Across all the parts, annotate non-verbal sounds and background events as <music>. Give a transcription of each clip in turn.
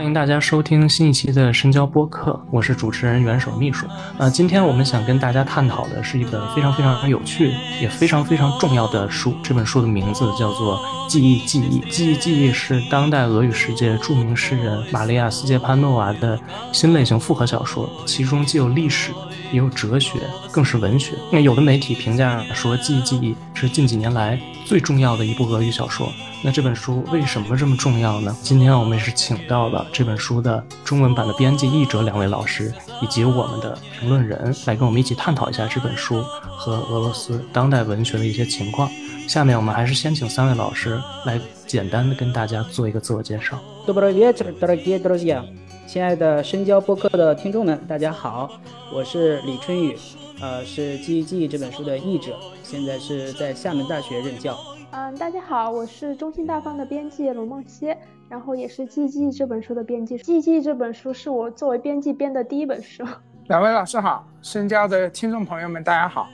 欢迎大家收听新一期的深交播客，我是主持人元首秘书。呃，今天我们想跟大家探讨的是一本非常非常有趣也非常非常重要的书。这本书的名字叫做《记忆记忆》，《记忆记忆》是当代俄语世界著名诗人玛利亚·斯捷潘诺娃的新类型复合小说，其中既有历史，也有哲学，更是文学。那有的媒体评价说，《记忆记忆》是近几年来最重要的一部俄语小说。那这本书为什么这么重要呢？今天我们是请到了这本书的中文版的编辑、译者两位老师，以及我们的评论人，来跟我们一起探讨一下这本书和俄罗斯当代文学的一些情况。下面我们还是先请三位老师来简单的跟大家做一个自我介绍。Добрый вечер, дорогие друзья！ 亲爱的深交播客的听众们，大家好，我是李春雨，呃，是《记忆记忆》这本书的译者，现在是在厦门大学任教。嗯，大家好，我是中信大方的编辑龙梦溪，然后也是《记忆记忆》这本书的编辑。《记忆记忆》这本书是我作为编辑编的第一本书。两位老师好，深交的听众朋友们大家好，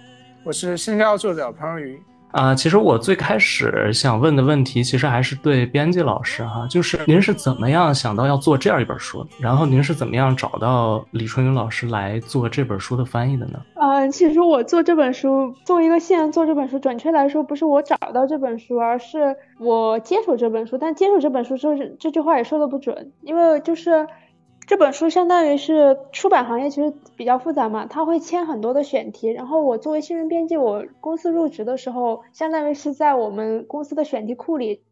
我是深交作者彭若愚。啊，其实我最开始想问的问题，其实还是对编辑老师哈，就是您是怎么样想到要做这样一本书的，然后您是怎么样找到李春雨老师来做这本书的翻译的呢？嗯，其实我做这本书，作为一个新人做这本书，准确来说不是我找到这本书，而是我接手这本书。但接手这本书就是这句话也说的不准，因为就是。这本书相当于是出版行业其实比较复杂嘛，他会签很多的选题，然后我作为新人编辑，我公司入职的时候，相当于是在我们公司的选题库里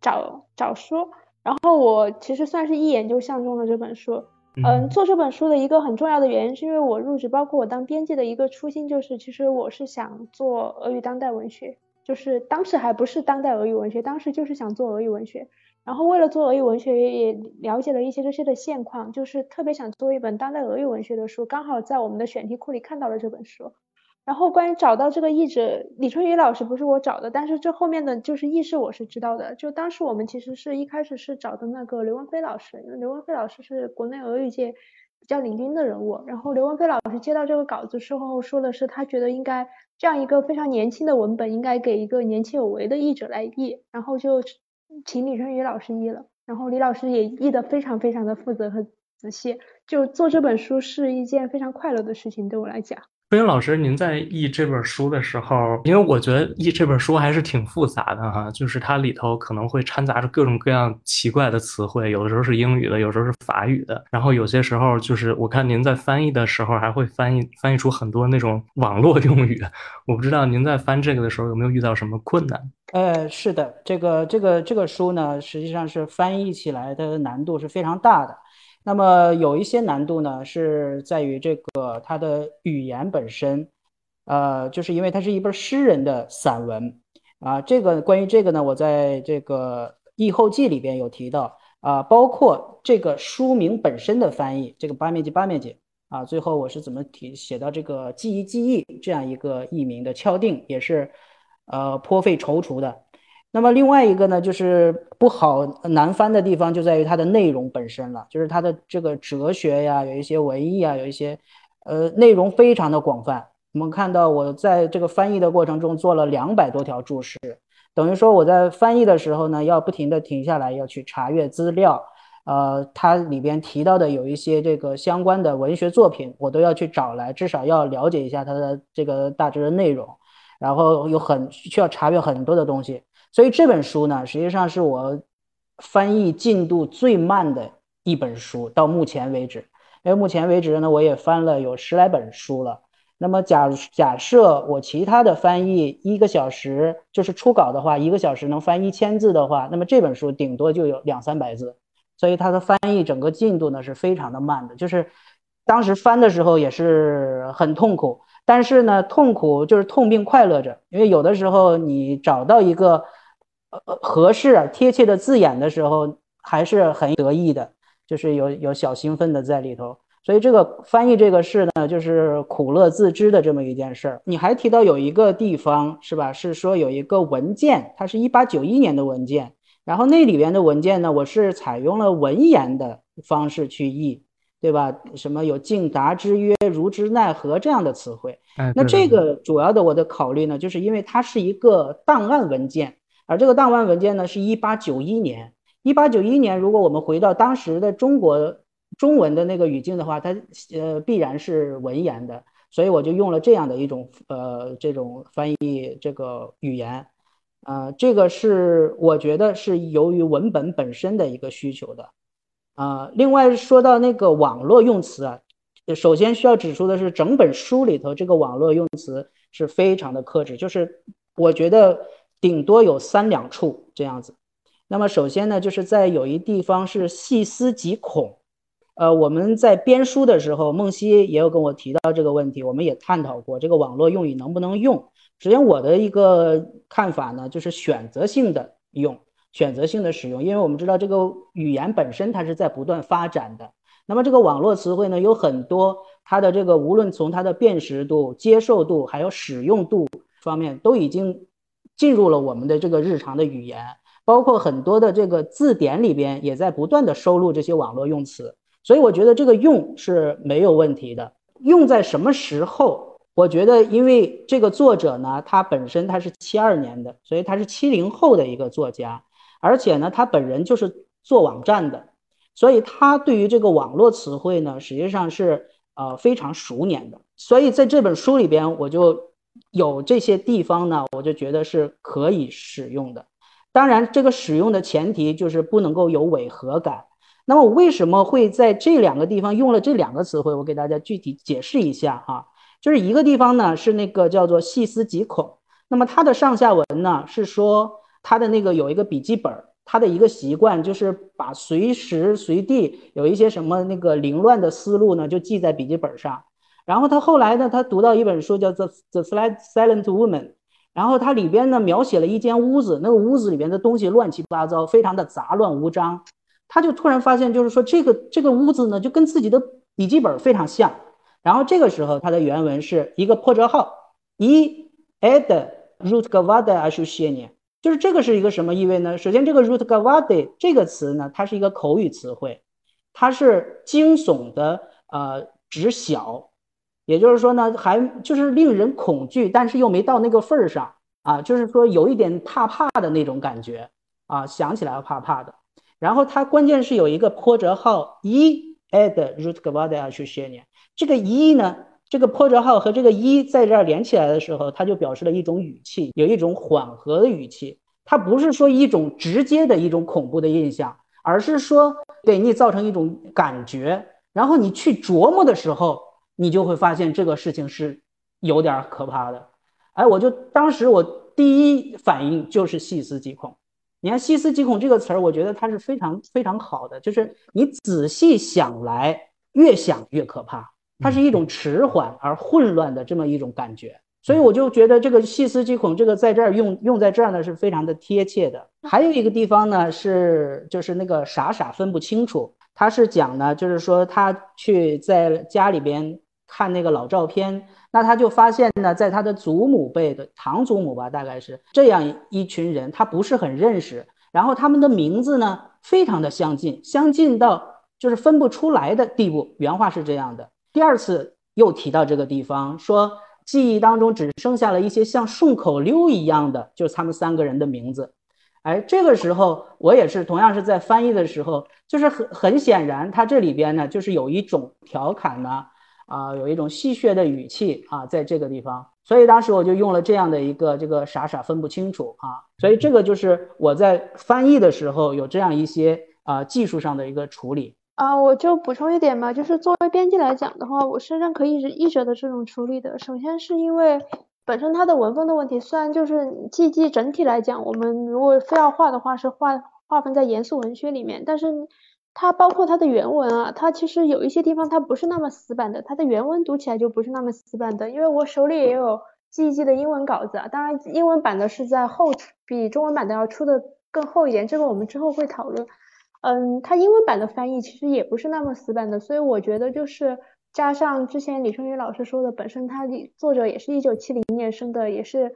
找找书，然后我其实算是一眼就相中了这本书。嗯，做这本书的一个很重要的原因是因为我入职，包括我当编辑的一个初心就是，其实我是想做俄语当代文学，就是当时还不是当代俄语文学，当时就是想做俄语文学。然后为了做俄语文学，也了解了一些这些的现况，就是特别想做一本当代俄语文学的书，刚好在我们的选题库里看到了这本书。然后关于找到这个译者，李春雨老师不是我找的，但是这后面的就是译师我是知道的。就当时我们其实是一开始是找的那个刘文飞老师，因为刘文飞老师是国内俄语界比较领军的人物。然后刘文飞老师接到这个稿子之后，说的是他觉得应该这样一个非常年轻的文本，应该给一个年轻有为的译者来译，然后就。请李春雨老师译了，然后李老师也译的非常非常的负责和仔细，就做这本书是一件非常快乐的事情，对我来讲。春雨老师，您在译这本书的时候，因为我觉得译这本书还是挺复杂的哈，就是它里头可能会掺杂着各种各样奇怪的词汇，有的时候是英语的，有时候是法语的，然后有些时候就是我看您在翻译的时候还会翻译翻译出很多那种网络 <laughs> 用语，我不知道您在翻这个的时候有没有遇到什么困难？呃，是的，这个这个这个书呢，实际上是翻译起来的难度是非常大的。那么有一些难度呢，是在于这个它的语言本身，呃，就是因为它是一本诗人的散文啊。这个关于这个呢，我在这个译后记里边有提到啊，包括这个书名本身的翻译，这个八面记八面记啊，最后我是怎么提写到这个记忆记忆这样一个译名的敲定，也是呃颇费踌躇的。那么另外一个呢，就是不好难翻的地方就在于它的内容本身了，就是它的这个哲学呀，有一些文艺啊，有一些，呃，内容非常的广泛。我们看到我在这个翻译的过程中做了两百多条注释，等于说我在翻译的时候呢，要不停的停下来要去查阅资料，呃，它里边提到的有一些这个相关的文学作品，我都要去找来，至少要了解一下它的这个大致的内容，然后有很需要查阅很多的东西。所以这本书呢，实际上是我翻译进度最慢的一本书，到目前为止。因为目前为止呢，我也翻了有十来本书了。那么假假设我其他的翻译一个小时，就是初稿的话，一个小时能翻一千字的话，那么这本书顶多就有两三百字。所以它的翻译整个进度呢是非常的慢的，就是当时翻的时候也是很痛苦。但是呢，痛苦就是痛并快乐着，因为有的时候你找到一个。呃合适贴切的字眼的时候，还是很得意的，就是有有小兴奋的在里头。所以这个翻译这个事呢，就是苦乐自知的这么一件事儿。你还提到有一个地方是吧？是说有一个文件，它是一八九一年的文件，然后那里边的文件呢，我是采用了文言的方式去译，对吧？什么有敬达之约、如之奈何这样的词汇。那这个主要的我的考虑呢，就是因为它是一个档案文件，而这个档案文件呢是一八九一年。一八九一年，如果我们回到当时的中国。中文的那个语境的话，它呃必然是文言的，所以我就用了这样的一种呃这种翻译这个语言，呃，这个是我觉得是由于文本本身的一个需求的，啊，另外说到那个网络用词啊，首先需要指出的是，整本书里头这个网络用词是非常的克制，就是我觉得顶多有三两处这样子。那么首先呢，就是在有一地方是细思极恐。呃，我们在编书的时候，梦溪也有跟我提到这个问题，我们也探讨过这个网络用语能不能用。首先，我的一个看法呢，就是选择性的用，选择性的使用，因为我们知道这个语言本身它是在不断发展的。那么这个网络词汇呢，有很多它的这个无论从它的辨识度、接受度，还有使用度方面，都已经进入了我们的这个日常的语言，包括很多的这个字典里边也在不断的收录这些网络用词。所以我觉得这个用是没有问题的，用在什么时候？我觉得，因为这个作者呢，他本身他是七二年的，所以他是七零后的一个作家，而且呢，他本人就是做网站的，所以他对于这个网络词汇呢，实际上是呃非常熟稔的。所以在这本书里边，我就有这些地方呢，我就觉得是可以使用的。当然，这个使用的前提就是不能够有违和感。那么为什么会在这两个地方用了这两个词汇？我给大家具体解释一下哈，就是一个地方呢是那个叫做细思极恐，那么它的上下文呢是说他的那个有一个笔记本，他的一个习惯就是把随时随地有一些什么那个凌乱的思路呢就记在笔记本上，然后他后来呢他读到一本书叫做《The Silent Woman》，然后它里边呢描写了一间屋子，那个屋子里边的东西乱七八糟，非常的杂乱无章。他就突然发现，就是说这个这个屋子呢，就跟自己的笔记本非常像。然后这个时候，他的原文是一个破折号，e ad root gavade ashushenie，就是这个是一个什么意味呢？首先，这个 root gavade 这个词呢，它是一个口语词汇，它是惊悚的，呃，指小，也就是说呢，还就是令人恐惧，但是又没到那个份儿上啊，就是说有一点怕怕的那种感觉啊，想起来要怕怕的。然后它关键是有一个破折号一 add root gavada 去写呢，这个一呢，这个破折号和这个一在这儿连起来的时候，它就表示了一种语气，有一种缓和的语气。它不是说一种直接的一种恐怖的印象，而是说给你造成一种感觉。然后你去琢磨的时候，你就会发现这个事情是有点可怕的。哎，我就当时我第一反应就是细思极恐。你看“细思极恐”这个词儿，我觉得它是非常非常好的，就是你仔细想来，越想越可怕。它是一种迟缓而混乱的这么一种感觉，所以我就觉得这个“细思极恐”这个在这儿用用在这儿呢是非常的贴切的。还有一个地方呢是就是那个傻傻分不清楚，他是讲呢，就是说他去在家里边看那个老照片。那他就发现呢，在他的祖母辈的堂祖母吧，大概是这样一群人，他不是很认识。然后他们的名字呢，非常的相近，相近到就是分不出来的地步。原话是这样的。第二次又提到这个地方，说记忆当中只剩下了一些像顺口溜一样的，就是他们三个人的名字。哎，这个时候我也是同样是在翻译的时候，就是很很显然，他这里边呢，就是有一种调侃呢。啊，有一种戏谑的语气啊，在这个地方，所以当时我就用了这样的一个这个傻傻分不清楚啊，所以这个就是我在翻译的时候有这样一些啊技术上的一个处理啊，我就补充一点吧，就是作为编辑来讲的话，我是认可译者译者的这种处理的。首先是因为本身它的文风的问题，虽然就是记记整体来讲，我们如果非要画的话是划划分在严肃文学里面，但是。它包括它的原文啊，它其实有一些地方它不是那么死板的，它的原文读起来就不是那么死板的。因为我手里也有记忆记的英文稿子啊，当然英文版的是在后，比中文版的要出的更厚一点，这个我们之后会讨论。嗯，它英文版的翻译其实也不是那么死板的，所以我觉得就是加上之前李春雨老师说的，本身他作者也是一九七零年生的，也是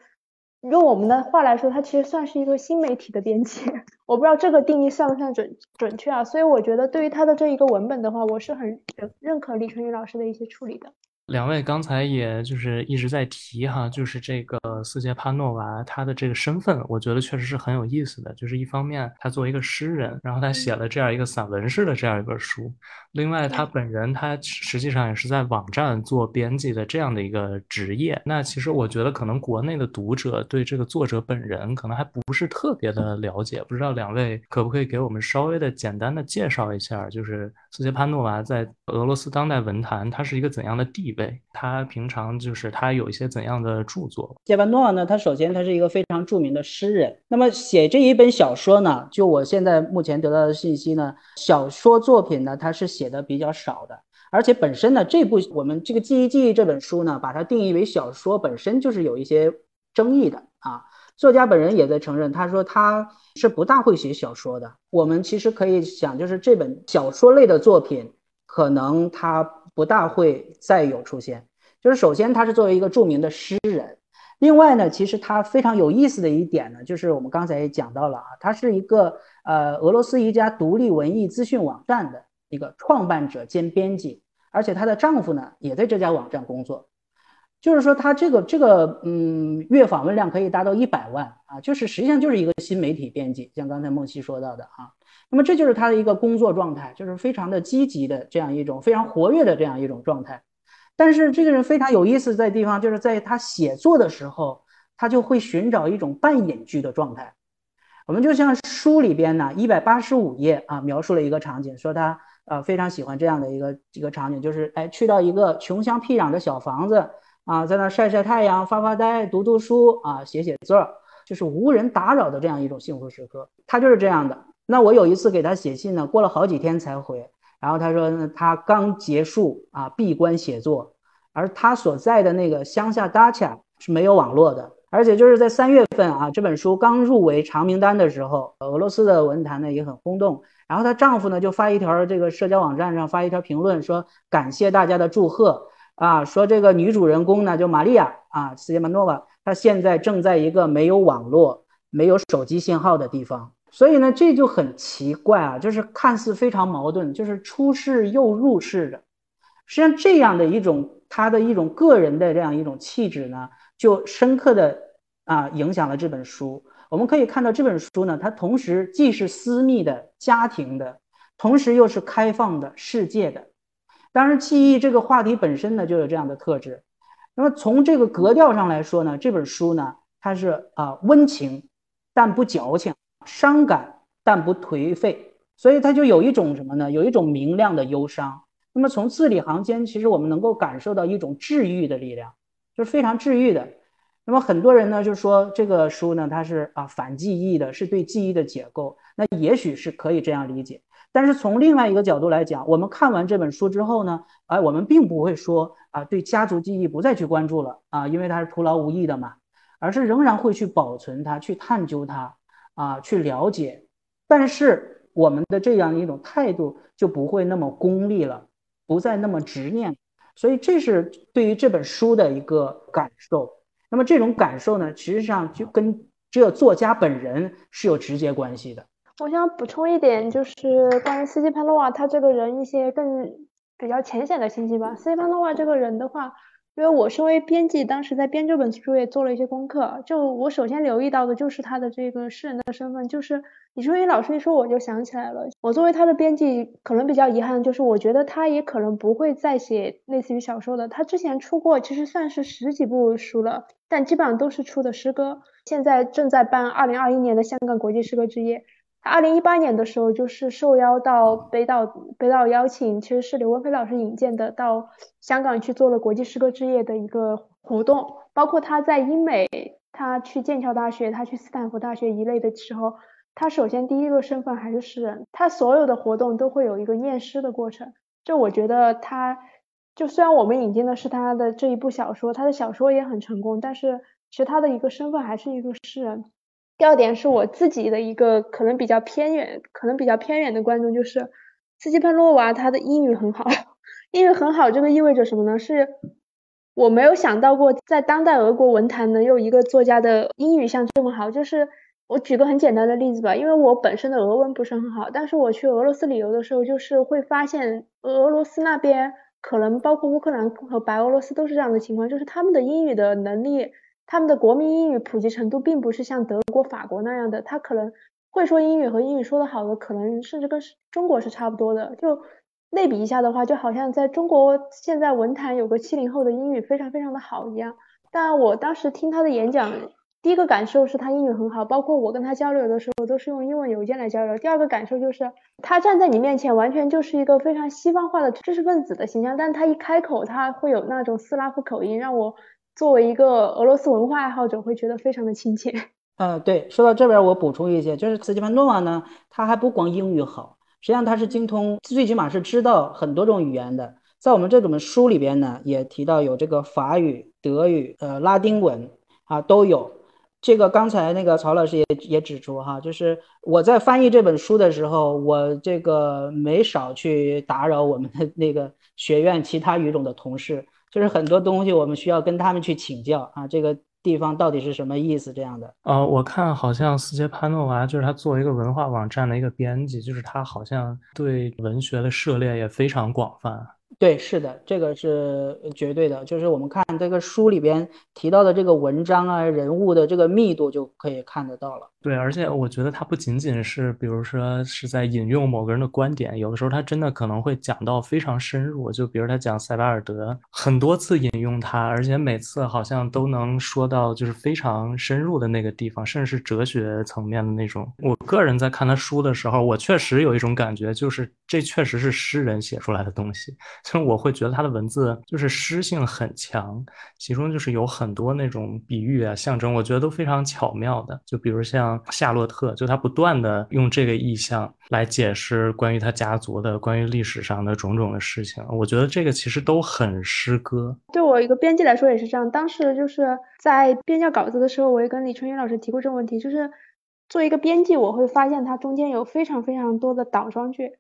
用我们的话来说，他其实算是一个新媒体的编辑，<laughs> 我不知道这个定义算不算准准确啊。所以我觉得对于他的这一个文本的话，我是很认认可李春雨老师的一些处理的。两位刚才也就是一直在提哈，就是这个斯捷帕诺娃他的这个身份，我觉得确实是很有意思的。就是一方面他作为一个诗人，然后他写了这样一个散文式的这样一本书；另外他本人他实际上也是在网站做编辑的这样的一个职业。那其实我觉得可能国内的读者对这个作者本人可能还不是特别的了解，不知道两位可不可以给我们稍微的简单的介绍一下，就是斯捷潘诺娃在俄罗斯当代文坛他是一个怎样的地位？对他平常就是他有一些怎样的著作？杰巴诺呢？他首先他是一个非常著名的诗人。那么写这一本小说呢？就我现在目前得到的信息呢，小说作品呢他是写的比较少的。而且本身呢，这部我们这个《记忆记忆》这本书呢，把它定义为小说，本身就是有一些争议的啊。作家本人也在承认，他说他是不大会写小说的。我们其实可以想，就是这本小说类的作品，可能他。不大会再有出现，就是首先他是作为一个著名的诗人，另外呢，其实他非常有意思的一点呢，就是我们刚才也讲到了啊，他是一个呃俄罗斯一家独立文艺资讯网站的一个创办者兼编辑，而且她的丈夫呢也在这家网站工作，就是说他这个这个嗯月访问量可以达到一百万啊，就是实际上就是一个新媒体编辑，像刚才梦溪说到的啊。那么这就是他的一个工作状态，就是非常的积极的这样一种非常活跃的这样一种状态。但是这个人非常有意思在地方，就是在他写作的时候，他就会寻找一种半隐居的状态。我们就像书里边呢，一百八十五页啊，描述了一个场景，说他呃非常喜欢这样的一个一个场景，就是哎去到一个穷乡僻壤的小房子啊，在那晒晒太阳、发发呆、读读书啊、写写字儿，就是无人打扰的这样一种幸福时刻。他就是这样的。那我有一次给他写信呢，过了好几天才回。然后他说呢，他刚结束啊闭关写作，而他所在的那个乡下 Dacha 是没有网络的，而且就是在三月份啊，这本书刚入围长名单的时候，俄罗斯的文坛呢也很轰动。然后她丈夫呢就发一条这个社交网站上发一条评论，说感谢大家的祝贺啊，说这个女主人公呢就玛利亚啊斯捷曼诺娃，她现在正在一个没有网络、没有手机信号的地方。所以呢，这就很奇怪啊，就是看似非常矛盾，就是出世又入世的。实际上，这样的一种他的一种个人的这样一种气质呢，就深刻的啊影响了这本书。我们可以看到这本书呢，它同时既是私密的、家庭的，同时又是开放的、世界的。当然，记忆这个话题本身呢就有这样的特质。那么从这个格调上来说呢，这本书呢，它是啊温情，但不矫情。伤感但不颓废，所以它就有一种什么呢？有一种明亮的忧伤。那么从字里行间，其实我们能够感受到一种治愈的力量，就是非常治愈的。那么很多人呢就说这个书呢，它是啊反记忆的，是对记忆的解构。那也许是可以这样理解。但是从另外一个角度来讲，我们看完这本书之后呢，哎，我们并不会说啊对家族记忆不再去关注了啊，因为它是徒劳无益的嘛，而是仍然会去保存它，去探究它。啊，去了解，但是我们的这样一种态度就不会那么功利了，不再那么执念，所以这是对于这本书的一个感受。那么这种感受呢，实际上就跟这作家本人是有直接关系的。我想补充一点，就是关于斯基潘诺瓦他这个人一些更比较浅显的信息吧。斯基潘诺瓦这个人的话。因为我身为编辑，当时在编这本书也做了一些功课。就我首先留意到的就是他的这个诗人的身份，就是李春雨老师一说，我就想起来了。我作为他的编辑，可能比较遗憾，就是我觉得他也可能不会再写类似于小说的。他之前出过，其实算是十几部书了，但基本上都是出的诗歌。现在正在办二零二一年的香港国际诗歌之夜。他二零一八年的时候，就是受邀到北岛，北岛邀请，其实是刘文飞老师引荐的，到香港去做了国际诗歌之夜的一个活动。包括他在英美，他去剑桥大学，他去斯坦福大学一类的时候，他首先第一个身份还是诗人，他所有的活动都会有一个念诗的过程。就我觉得他就虽然我们引进的是他的这一部小说，他的小说也很成功，但是其实他的一个身份还是一个诗人。第二点是我自己的一个可能比较偏远，可能比较偏远的观众，就是斯基潘诺娃他的英语很好，<laughs> 英语很好，这个意味着什么呢？是我没有想到过在当代俄国文坛能有一个作家的英语像这么好。就是我举个很简单的例子吧，因为我本身的俄文不是很好，但是我去俄罗斯旅游的时候，就是会发现俄罗斯那边可能包括乌克兰和白俄罗斯都是这样的情况，就是他们的英语的能力。他们的国民英语普及程度并不是像德国、法国那样的，他可能会说英语和英语说得好的，可能甚至跟中国是差不多的。就类比一下的话，就好像在中国现在文坛有个七零后的英语非常非常的好一样。但我当时听他的演讲，第一个感受是他英语很好，包括我跟他交流的时候都是用英文邮件来交流。第二个感受就是他站在你面前完全就是一个非常西方化的知识分子的形象，但他一开口他会有那种斯拉夫口音，让我。作为一个俄罗斯文化爱好者，会觉得非常的亲切。<laughs> 呃，对，说到这边，我补充一些，就是斯基潘诺娃呢，他还不光英语好，实际上他是精通，最起码是知道很多种语言的。在我们这本书里边呢，也提到有这个法语、德语、呃拉丁文啊都有。这个刚才那个曹老师也也指出哈，就是我在翻译这本书的时候，我这个没少去打扰我们的那个学院其他语种的同事。就是很多东西我们需要跟他们去请教啊，这个地方到底是什么意思？这样的。呃，我看好像斯捷潘诺娃就是他作为一个文化网站的一个编辑，就是他好像对文学的涉猎也非常广泛。对，是的，这个是绝对的。就是我们看这个书里边提到的这个文章啊，人物的这个密度就可以看得到了。对，而且我觉得他不仅仅是，比如说是在引用某个人的观点，有的时候他真的可能会讲到非常深入。就比如他讲塞巴尔德，很多次引用他，而且每次好像都能说到就是非常深入的那个地方，甚至是哲学层面的那种。我个人在看他书的时候，我确实有一种感觉，就是这确实是诗人写出来的东西。就我会觉得他的文字就是诗性很强，其中就是有很多那种比喻啊、象征，我觉得都非常巧妙的。就比如像。夏洛特就他不断的用这个意象来解释关于他家族的、关于历史上的种种的事情，我觉得这个其实都很诗歌。对我一个编辑来说也是这样，当时就是在编校稿子的时候，我也跟李春云老师提过这个问题，就是作为一个编辑，我会发现它中间有非常非常多的倒装句。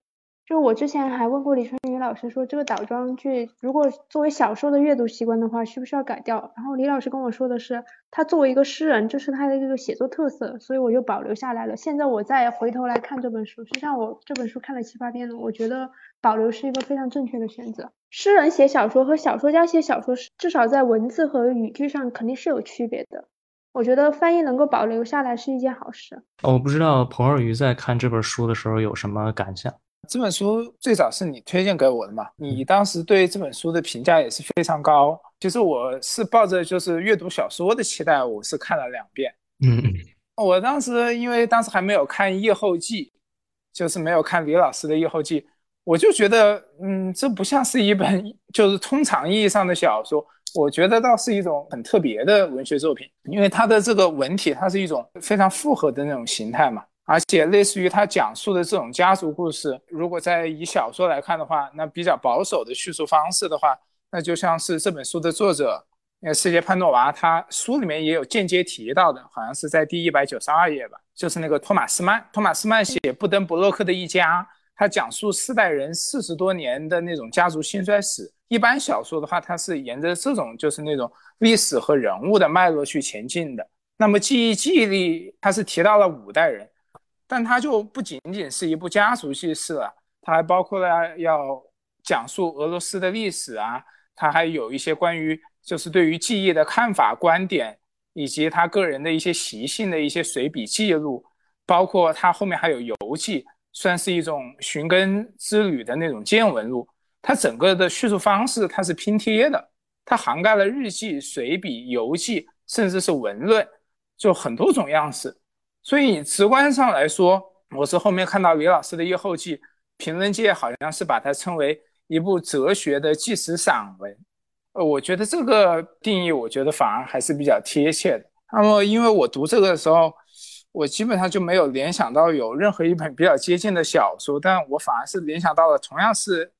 就我之前还问过李春雨老师，说这个倒装句如果作为小说的阅读习惯的话，需不需要改掉？然后李老师跟我说的是，他作为一个诗人，这是他的一个写作特色，所以我就保留下来了。现在我再回头来看这本书，实际上我这本书看了七八遍了，我觉得保留是一个非常正确的选择。诗人写小说和小说家写小说，至少在文字和语句上肯定是有区别的。我觉得翻译能够保留下来是一件好事。我不知道彭尔瑜在看这本书的时候有什么感想。这本书最早是你推荐给我的嘛？你当时对这本书的评价也是非常高。其实我是抱着就是阅读小说的期待，我是看了两遍。嗯，我当时因为当时还没有看《夜后记》，就是没有看李老师的《夜后记》，我就觉得，嗯，这不像是一本就是通常意义上的小说，我觉得倒是一种很特别的文学作品，因为它的这个文体，它是一种非常复合的那种形态嘛。而且类似于他讲述的这种家族故事，如果在以小说来看的话，那比较保守的叙述方式的话，那就像是这本书的作者，呃，世界潘诺娃，他书里面也有间接提到的，好像是在第一百九十二页吧，就是那个托马斯曼，托马斯曼写布登布洛克的一家，他讲述四代人四十多年的那种家族兴衰史。一般小说的话，它是沿着这种就是那种历史和人物的脉络去前进的。那么记忆记忆里，他是提到了五代人。但它就不仅仅是一部家族叙事了，它还包括了要讲述俄罗斯的历史啊，它还有一些关于就是对于记忆的看法、观点，以及他个人的一些习性的一些随笔记录，包括他后面还有游记，算是一种寻根之旅的那种见闻录。它整个的叙述方式它是拼贴的，它涵盖了日记、随笔、游记，甚至是文论，就很多种样式。所以直观上来说，我是后面看到李老师的《夜后记》，评论界好像是把它称为一部哲学的纪实散文。呃，我觉得这个定义，我觉得反而还是比较贴切的。那么，因为我读这个的时候，我基本上就没有联想到有任何一本比较接近的小说，但我反而是联想到了同样是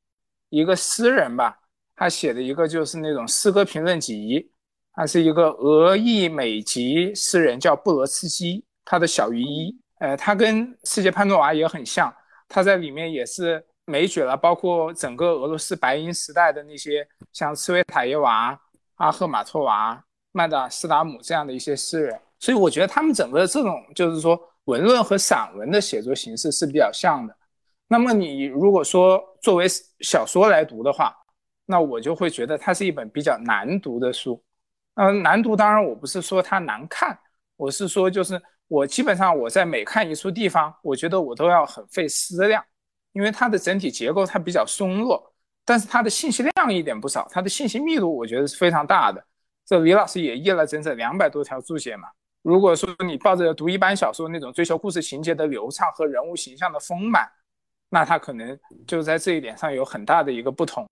一个诗人吧，他写的一个就是那种诗歌评论集，他是一个俄裔美籍诗人，叫布罗茨基，他的小于一，呃，它跟世界潘多娃也很像，它在里面也是枚举了包括整个俄罗斯白银时代的那些像茨维塔耶娃、阿赫玛托娃、曼达斯达姆这样的一些诗人，所以我觉得他们整个这种就是说文论和散文的写作形式是比较像的。那么你如果说作为小说来读的话，那我就会觉得它是一本比较难读的书。嗯，难读当然我不是说它难看，我是说就是我基本上我在每看一处地方，我觉得我都要很费思量，因为它的整体结构它比较松落，但是它的信息量一点不少，它的信息密度我觉得是非常大的。这李老师也译了整整两百多条注解嘛。如果说你抱着读一般小说那种追求故事情节的流畅和人物形象的丰满。那他可能就在这一点上有很大的一个不同，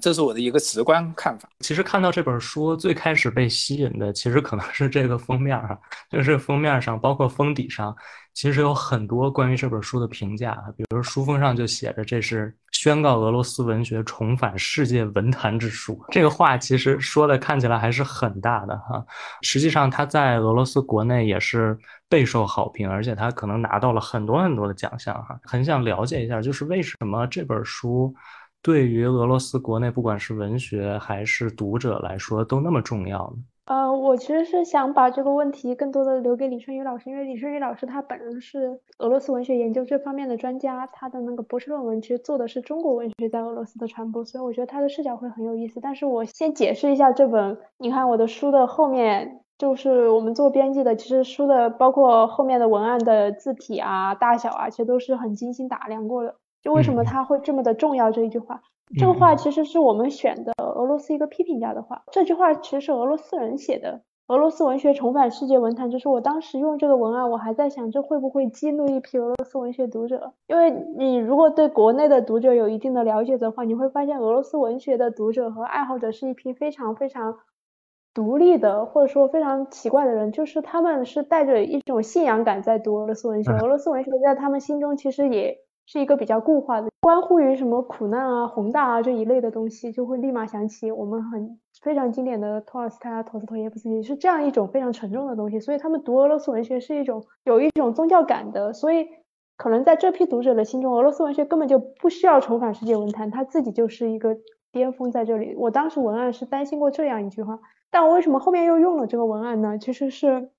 这是我的一个直观看法。其实看到这本书最开始被吸引的，其实可能是这个封面啊，就是封面上，包括封底上，其实有很多关于这本书的评价，比如书封上就写着这是。宣告俄罗斯文学重返世界文坛之书，这个话其实说的看起来还是很大的哈。实际上，他在俄罗斯国内也是备受好评，而且他可能拿到了很多很多的奖项哈。很想了解一下，就是为什么这本书对于俄罗斯国内不管是文学还是读者来说都那么重要呢？呃，我其实是想把这个问题更多的留给李春雨老师，因为李春雨老师他本人是俄罗斯文学研究这方面的专家，他的那个博士论文其实做的是中国文学在俄罗斯的传播，所以我觉得他的视角会很有意思。但是我先解释一下这本，你看我的书的后面就是我们做编辑的，其实书的包括后面的文案的字体啊、大小啊，其实都是很精心打量过的。就为什么他会这么的重要这一句话？这个话其实是我们选的俄罗斯一个批评家的话。这句话其实是俄罗斯人写的。俄罗斯文学重返世界文坛，就是我当时用这个文案，我还在想，这会不会激怒一批俄罗斯文学读者？因为你如果对国内的读者有一定的了解的话，你会发现俄罗斯文学的读者和爱好者是一批非常非常独立的，或者说非常奇怪的人，就是他们是带着一种信仰感在读俄罗斯文学。俄罗斯文学在他们心中其实也。是一个比较固化的，关乎于什么苦难啊、宏大啊这一类的东西，就会立马想起我们很非常经典的托尔斯泰啊、陀思妥耶夫斯基，是这样一种非常沉重的东西。所以他们读俄罗斯文学是一种有一种宗教感的。所以可能在这批读者的心中，俄罗斯文学根本就不需要重返世界文坛，它自己就是一个巅峰在这里。我当时文案是担心过这样一句话，但我为什么后面又用了这个文案呢？其实是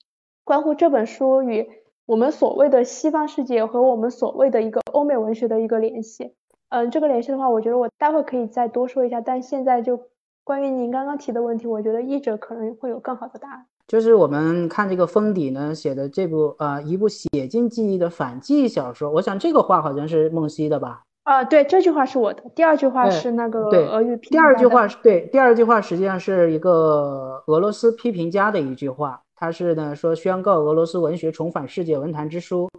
关乎这本书与。我们所谓的西方世界和我们所谓的一个欧美文学的一个联系，嗯，这个联系的话，我觉得我待会可以再多说一下。但现在就关于您刚刚提的问题，我觉得译者可能会有更好的答案。就是我们看这个封底呢，写的这部呃一部写进记忆的反记忆小说，我想这个话好像是梦溪的吧？啊，对，这句话是我的。第二句话是那个俄语批。第二句话是对，第二句话实际上是一个俄罗斯批评家的一句话。他是呢说宣告俄罗斯文学重返世界文坛之书，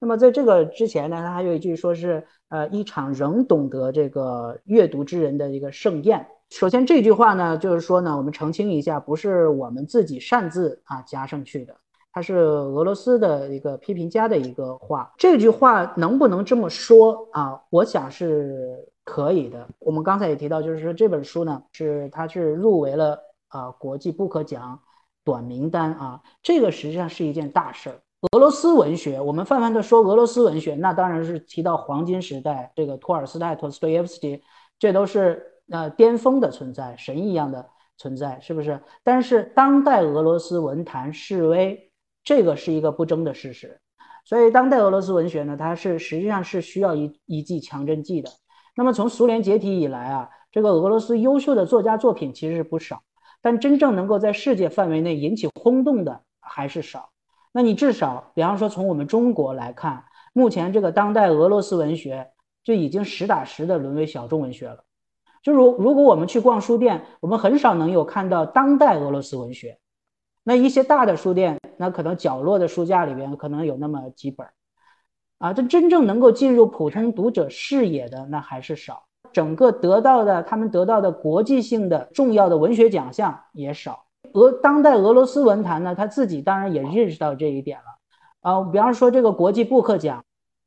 那么在这个之前呢，他还有一句说是呃一场仍懂得这个阅读之人的一个盛宴。首先这句话呢，就是说呢，我们澄清一下，不是我们自己擅自啊加上去的，它是俄罗斯的一个批评家的一个话。这句话能不能这么说啊？我想是可以的。我们刚才也提到，就是说这本书呢是它是入围了啊国际布克奖。短名单啊，这个实际上是一件大事儿。俄罗斯文学，我们泛泛的说俄罗斯文学，那当然是提到黄金时代，这个托尔斯泰、托斯托耶夫斯基，这都是呃巅峰的存在，神一样的存在，是不是？但是当代俄罗斯文坛示威，这个是一个不争的事实。所以当代俄罗斯文学呢，它是实际上是需要一一剂强针剂的。那么从苏联解体以来啊，这个俄罗斯优秀的作家作品其实是不少。但真正能够在世界范围内引起轰动的还是少。那你至少，比方说从我们中国来看，目前这个当代俄罗斯文学就已经实打实的沦为小众文学了。就如如果我们去逛书店，我们很少能有看到当代俄罗斯文学。那一些大的书店，那可能角落的书架里边可能有那么几本啊，这真正能够进入普通读者视野的那还是少。整个得到的，他们得到的国际性的重要的文学奖项也少。俄当代俄罗斯文坛呢，他自己当然也认识到这一点了。啊，比方说这个国际布克奖，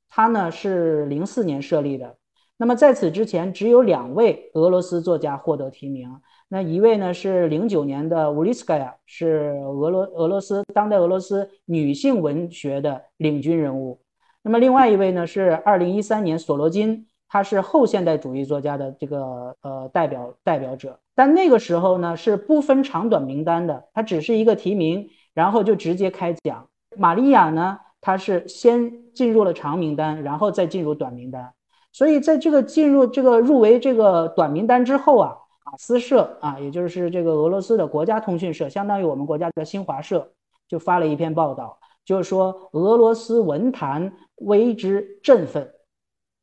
它呢是零四年设立的，那么在此之前，只有两位俄罗斯作家获得提名。那一位呢是零九年的乌里斯盖亚，是俄罗俄罗斯当代俄罗斯女性文学的领军人物。那么另外一位呢是二零一三年索罗金，他是后现代主义作家的这个呃代表代表者。但那个时候呢是不分长短名单的，他只是一个提名，然后就直接开奖。玛利亚呢，她是先进入了长名单，然后再进入短名单。所以在这个进入这个入围这个短名单之后啊，马斯社啊，也就是这个俄罗斯的国家通讯社，相当于我们国家的新华社，就发了一篇报道，就是说俄罗斯文坛为之振奋。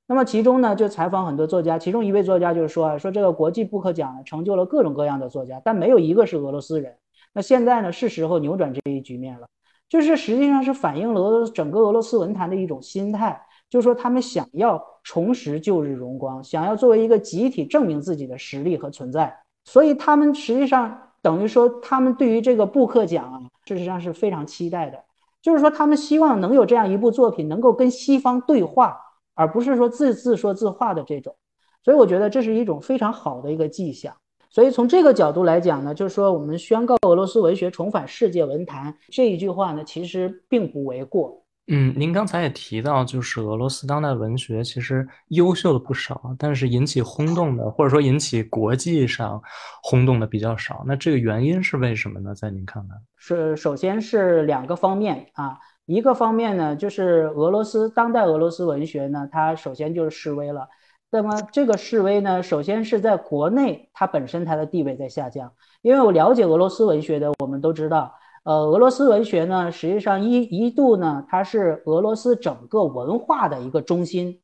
那么其中呢，就采访很多作家，其中一位作家就是说啊，说这个国际布克奖，成就了各种各样的作家，但没有一个是俄罗斯人。那现在呢，是时候扭转这一局面了，就是实际上是反映了整个俄罗斯文坛的一种心态。就是说，他们想要重拾旧日荣光，想要作为一个集体证明自己的实力和存在，所以他们实际上等于说，他们对于这个布克奖啊，事实上是非常期待的。就是说，他们希望能有这样一部作品，能够跟西方对话，而不是说自自说自话的这种。所以，我觉得这是一种非常好的一个迹象。所以，从这个角度来讲呢，就是说，我们宣告俄罗斯文学重返世界文坛这一句话呢，其实并不为过。嗯，您刚才也提到，就是俄罗斯当代文学其实优秀的不少，但是引起轰动的，或者说引起国际上轰动的比较少。那这个原因是为什么呢？在您看来，是首先是两个方面啊，一个方面呢，就是俄罗斯当代俄罗斯文学呢，它首先就是示威了。那么这个示威呢，首先是在国内，它本身它的地位在下降。因为我了解俄罗斯文学的，我们都知道。呃，俄罗斯文学呢，实际上一一度呢，它是俄罗斯整个文化的一个中心，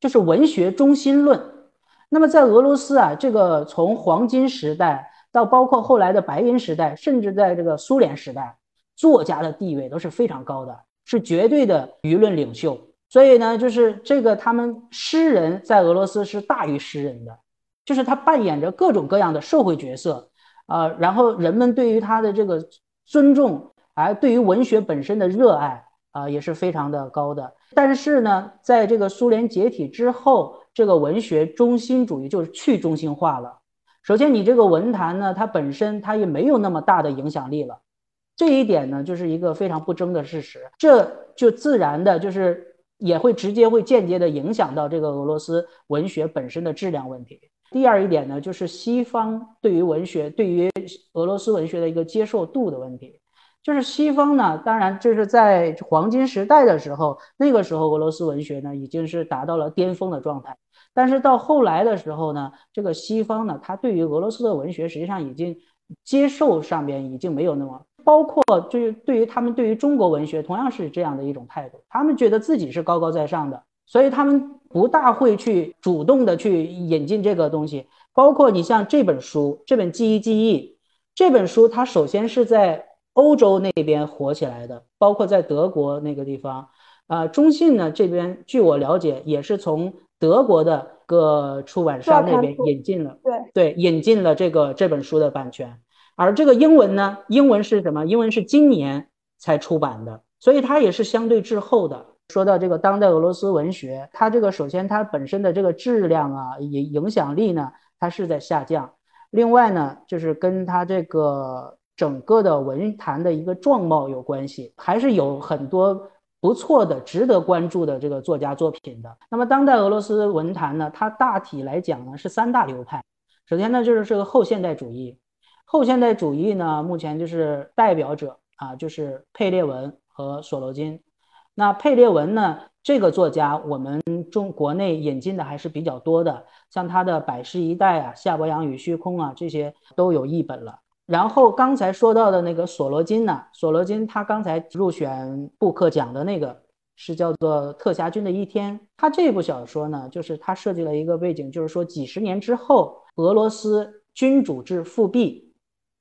就是文学中心论。那么在俄罗斯啊，这个从黄金时代到包括后来的白银时代，甚至在这个苏联时代，作家的地位都是非常高的，是绝对的舆论领袖。所以呢，就是这个他们诗人在俄罗斯是大于诗人的，就是他扮演着各种各样的社会角色啊，然后人们对于他的这个。尊重，而对于文学本身的热爱啊，也是非常的高的。但是呢，在这个苏联解体之后，这个文学中心主义就是去中心化了。首先，你这个文坛呢，它本身它也没有那么大的影响力了。这一点呢，就是一个非常不争的事实。这就自然的，就是也会直接会间接的影响到这个俄罗斯文学本身的质量问题。第二一点呢，就是西方对于文学、对于俄罗斯文学的一个接受度的问题。就是西方呢，当然这是在黄金时代的时候，那个时候俄罗斯文学呢已经是达到了巅峰的状态。但是到后来的时候呢，这个西方呢，它对于俄罗斯的文学实际上已经接受上面已经没有那么，包括就是对于他们对于中国文学同样是这样的一种态度，他们觉得自己是高高在上的，所以他们。不大会去主动的去引进这个东西，包括你像这本书，这本《记忆记忆》这本书，它首先是在欧洲那边火起来的，包括在德国那个地方，啊，中信呢这边，据我了解，也是从德国的个出版商那边引进了，对对，引进了这个这本书的版权，而这个英文呢，英文是什么？英文是今年才出版的，所以它也是相对滞后的。说到这个当代俄罗斯文学，它这个首先它本身的这个质量啊，影影响力呢，它是在下降。另外呢，就是跟它这个整个的文坛的一个状貌有关系，还是有很多不错的、值得关注的这个作家作品的。那么当代俄罗斯文坛呢，它大体来讲呢是三大流派。首先呢就是这个后现代主义，后现代主义呢目前就是代表者啊，就是佩列文和索罗金。那佩列文呢？这个作家，我们中国内引进的还是比较多的，像他的《百世一代》啊，《夏伯阳与虚空》啊，这些都有译本了。然后刚才说到的那个索罗金呢，索罗金他刚才入选布克奖的那个是叫做《特辖军的一天》。他这部小说呢，就是他设计了一个背景，就是说几十年之后，俄罗斯君主制复辟，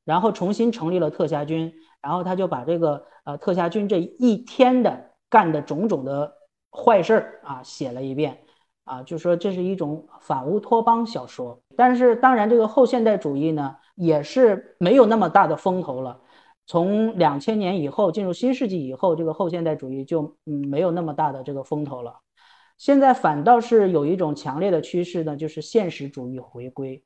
然后重新成立了特辖军，然后他就把这个呃特辖军这一天的。干的种种的坏事儿啊，写了一遍，啊，就说这是一种反乌托邦小说。但是当然，这个后现代主义呢，也是没有那么大的风头了。从两千年以后，进入新世纪以后，这个后现代主义就嗯没有那么大的这个风头了。现在反倒是有一种强烈的趋势呢，就是现实主义回归。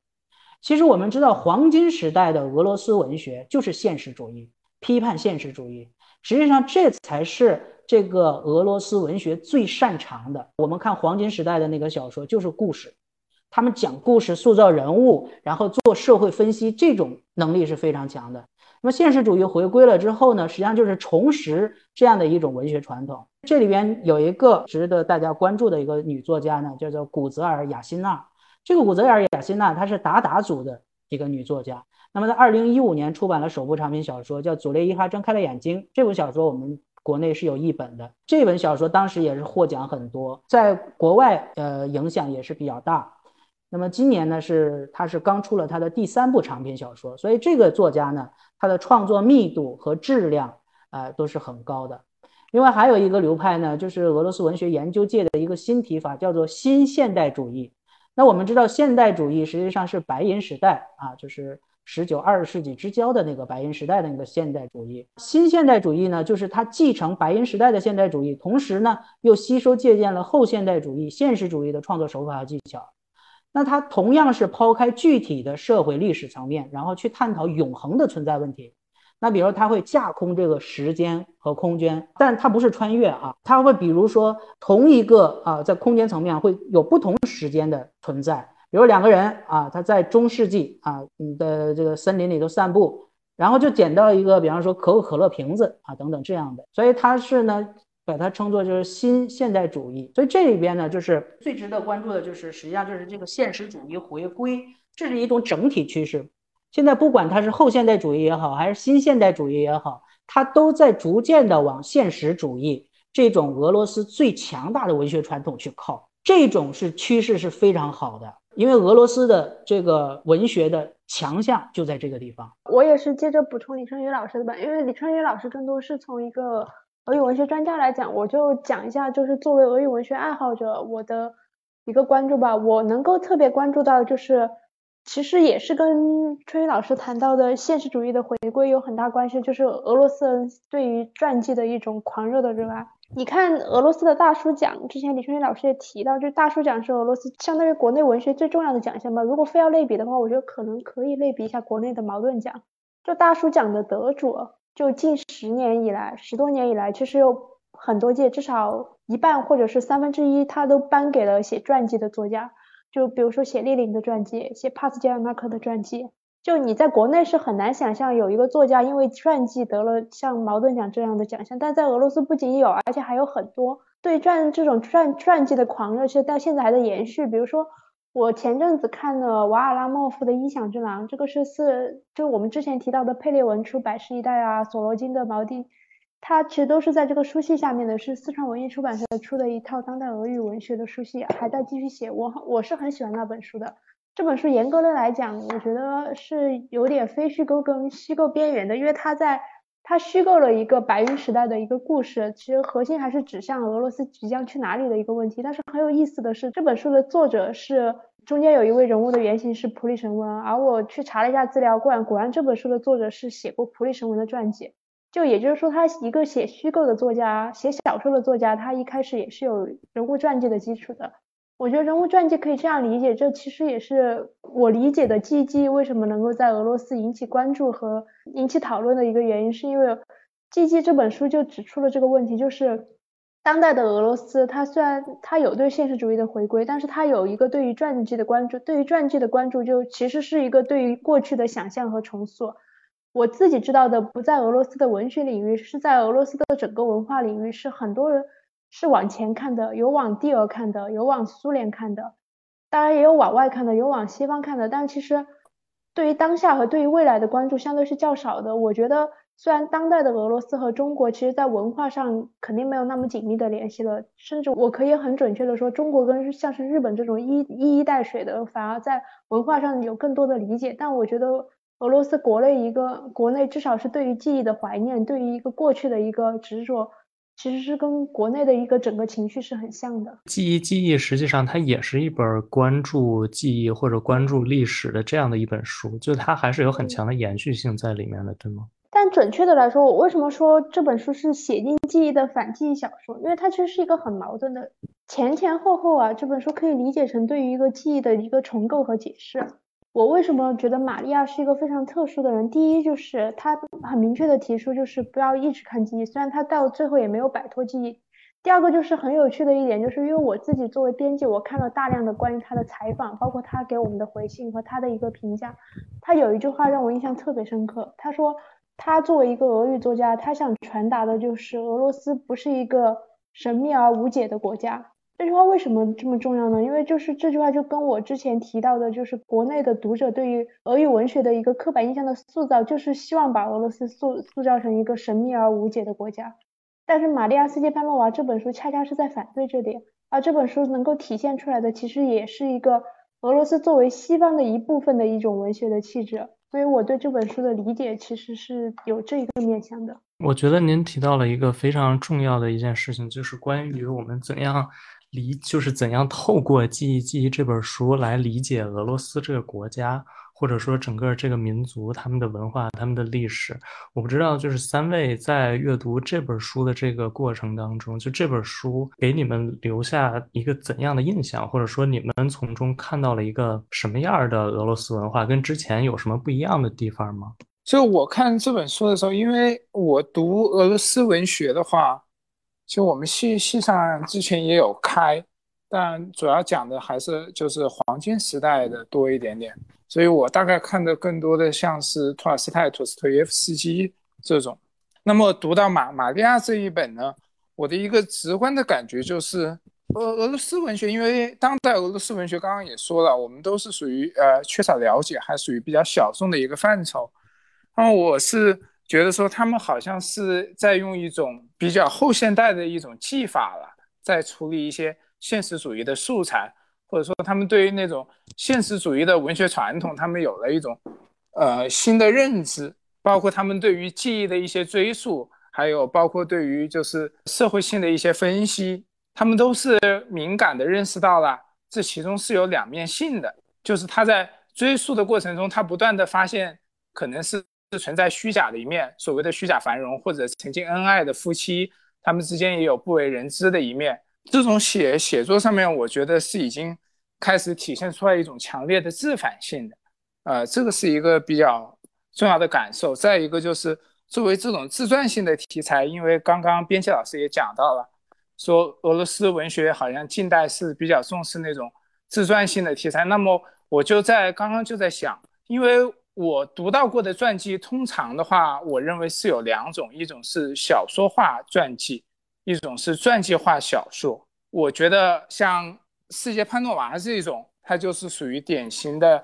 其实我们知道，黄金时代的俄罗斯文学就是现实主义，批判现实主义。实际上，这才是这个俄罗斯文学最擅长的。我们看黄金时代的那个小说，就是故事，他们讲故事、塑造人物，然后做社会分析，这种能力是非常强的。那么，现实主义回归了之后呢，实际上就是重拾这样的一种文学传统。这里边有一个值得大家关注的一个女作家呢，叫做古泽尔雅辛娜。这个古泽尔雅辛娜，她是达达族的一个女作家。那么，在二零一五年出版了首部长篇小说，叫《祖列伊哈睁开了眼睛》。这部小说我们国内是有译本的。这本小说当时也是获奖很多，在国外呃影响也是比较大。那么今年呢，是他是刚出了他的第三部长篇小说，所以这个作家呢，他的创作密度和质量啊都是很高的。另外还有一个流派呢，就是俄罗斯文学研究界的一个新提法，叫做新现代主义。那我们知道，现代主义实际上是白银时代啊，就是十九二十世纪之交的那个白银时代的那个现代主义。新现代主义呢，就是它继承白银时代的现代主义，同时呢又吸收借鉴了后现代主义现实主义的创作手法和技巧。那它同样是抛开具体的社会历史层面，然后去探讨永恒的存在问题。那比如它会架空这个时间和空间，但它不是穿越啊，它会比如说同一个啊，在空间层面会有不同时间的存在。比如两个人啊，他在中世纪啊，你的这个森林里头散步，然后就捡到一个，比方说可口可乐瓶子啊等等这样的，所以它是呢，把它称作就是新现代主义。所以这里边呢，就是最值得关注的就是，实际上就是这个现实主义回归，这是一种整体趋势。现在不管它是后现代主义也好，还是新现代主义也好，它都在逐渐的往现实主义这种俄罗斯最强大的文学传统去靠。这种是趋势是非常好的，因为俄罗斯的这个文学的强项就在这个地方。我也是接着补充李春雨老师的吧，因为李春雨老师更多是从一个俄语文学专家来讲，我就讲一下，就是作为俄语文学爱好者，我的一个关注吧。我能够特别关注到的就是。其实也是跟春雨老师谈到的现实主义的回归有很大关系，就是俄罗斯人对于传记的一种狂热的热爱。你看俄罗斯的大书奖，之前李春雨老师也提到，就大书奖是俄罗斯相当于国内文学最重要的奖项吧。如果非要类比的话，我觉得可能可以类比一下国内的茅盾奖。就大书奖的得主，就近十年以来，十多年以来，其实有很多届，至少一半或者是三分之一，他都颁给了写传记的作家。就比如说写列宁的传记，写帕斯捷尔纳克的传记，就你在国内是很难想象有一个作家因为传记得了像茅盾奖这样的奖项，但在俄罗斯不仅有，而且还有很多对传这种传传记的狂热，其实到现在还在延续。比如说我前阵子看了瓦尔拉莫夫的《一响之狼》，这个是是就我们之前提到的佩列文出《百世一代》啊，索罗金的《毛地》。它其实都是在这个书系下面的，是四川文艺出版社出的一套当代俄语文学的书系，还在继续写。我我是很喜欢那本书的。这本书严格的来讲，我觉得是有点非虚构跟虚构边缘的，因为它在它虚构了一个白银时代的一个故事，其实核心还是指向俄罗斯即将去哪里的一个问题。但是很有意思的是，这本书的作者是中间有一位人物的原型是普里什文，而我去查了一下资料，果然果然这本书的作者是写过普里什文的传记。就也就是说，他一个写虚构的作家，写小说的作家，他一开始也是有人物传记的基础的。我觉得人物传记可以这样理解，这其实也是我理解的 G G 为什么能够在俄罗斯引起关注和引起讨论的一个原因，是因为 G G 这本书就指出了这个问题，就是当代的俄罗斯，它虽然它有对现实主义的回归，但是它有一个对于传记的关注，对于传记的关注就其实是一个对于过去的想象和重塑。我自己知道的不在俄罗斯的文学领域，是在俄罗斯的整个文化领域，是很多人是往前看的，有往帝俄看的，有往苏联看的，当然也有往外看的，有往西方看的。但其实对于当下和对于未来的关注相对是较少的。我觉得虽然当代的俄罗斯和中国，其实在文化上肯定没有那么紧密的联系了，甚至我可以很准确的说，中国跟像是日本这种一一衣带水的，反而在文化上有更多的理解。但我觉得。俄罗斯国内一个国内至少是对于记忆的怀念，对于一个过去的一个执着，其实是跟国内的一个整个情绪是很像的。记忆记忆实际上它也是一本关注记忆或者关注历史的这样的一本书，就它还是有很强的延续性在里面的，对吗？但准确的来说，我为什么说这本书是写进记忆的反记忆小说？因为它其实是一个很矛盾的前前后后啊，这本书可以理解成对于一个记忆的一个重构和解释。我为什么觉得玛利亚是一个非常特殊的人？第一，就是他很明确的提出，就是不要一直看记忆，虽然他到最后也没有摆脱记忆。第二个就是很有趣的一点，就是因为我自己作为编辑，我看了大量的关于他的采访，包括他给我们的回信和他的一个评价。他有一句话让我印象特别深刻，他说他作为一个俄语作家，他想传达的就是俄罗斯不是一个神秘而无解的国家。这句话为什么这么重要呢？因为就是这句话就跟我之前提到的，就是国内的读者对于俄语文学的一个刻板印象的塑造，就是希望把俄罗斯塑塑造成一个神秘而无解的国家。但是《玛利亚·斯捷潘诺娃》这本书恰恰是在反对这点，而这本书能够体现出来的，其实也是一个俄罗斯作为西方的一部分的一种文学的气质。所以我对这本书的理解其实是有这一个面向的。我觉得您提到了一个非常重要的一件事情，就是关于我们怎样理，就是怎样透过《记忆记忆》这本书来理解俄罗斯这个国家。或者说整个这个民族他们的文化、他们的历史，我不知道，就是三位在阅读这本书的这个过程当中，就这本书给你们留下一个怎样的印象，或者说你们从中看到了一个什么样的俄罗斯文化，跟之前有什么不一样的地方吗？就我看这本书的时候，因为我读俄罗斯文学的话，就我们系系上之前也有开，但主要讲的还是就是黄金时代的多一点点。所以我大概看的更多的像是托尔斯泰、托斯托耶夫斯基这种。那么读到玛玛利亚这一本呢，我的一个直观的感觉就是，俄俄罗斯文学，因为当代俄罗斯文学刚刚也说了，我们都是属于呃缺少了解，还属于比较小众的一个范畴。那我是觉得说，他们好像是在用一种比较后现代的一种技法了，在处理一些现实主义的素材。或者说，他们对于那种现实主义的文学传统，他们有了一种呃新的认知，包括他们对于记忆的一些追溯，还有包括对于就是社会性的一些分析，他们都是敏感的认识到了这其中是有两面性的，就是他在追溯的过程中，他不断的发现可能是是存在虚假的一面，所谓的虚假繁荣，或者曾经恩爱的夫妻，他们之间也有不为人知的一面。这种写写作上面，我觉得是已经开始体现出来一种强烈的自反性的，呃，这个是一个比较重要的感受。再一个就是作为这种自传性的题材，因为刚刚编辑老师也讲到了，说俄罗斯文学好像近代是比较重视那种自传性的题材。那么我就在刚刚就在想，因为我读到过的传记，通常的话，我认为是有两种，一种是小说化传记。一种是传记化小说，我觉得像《世界潘诺娃》这种，它就是属于典型的。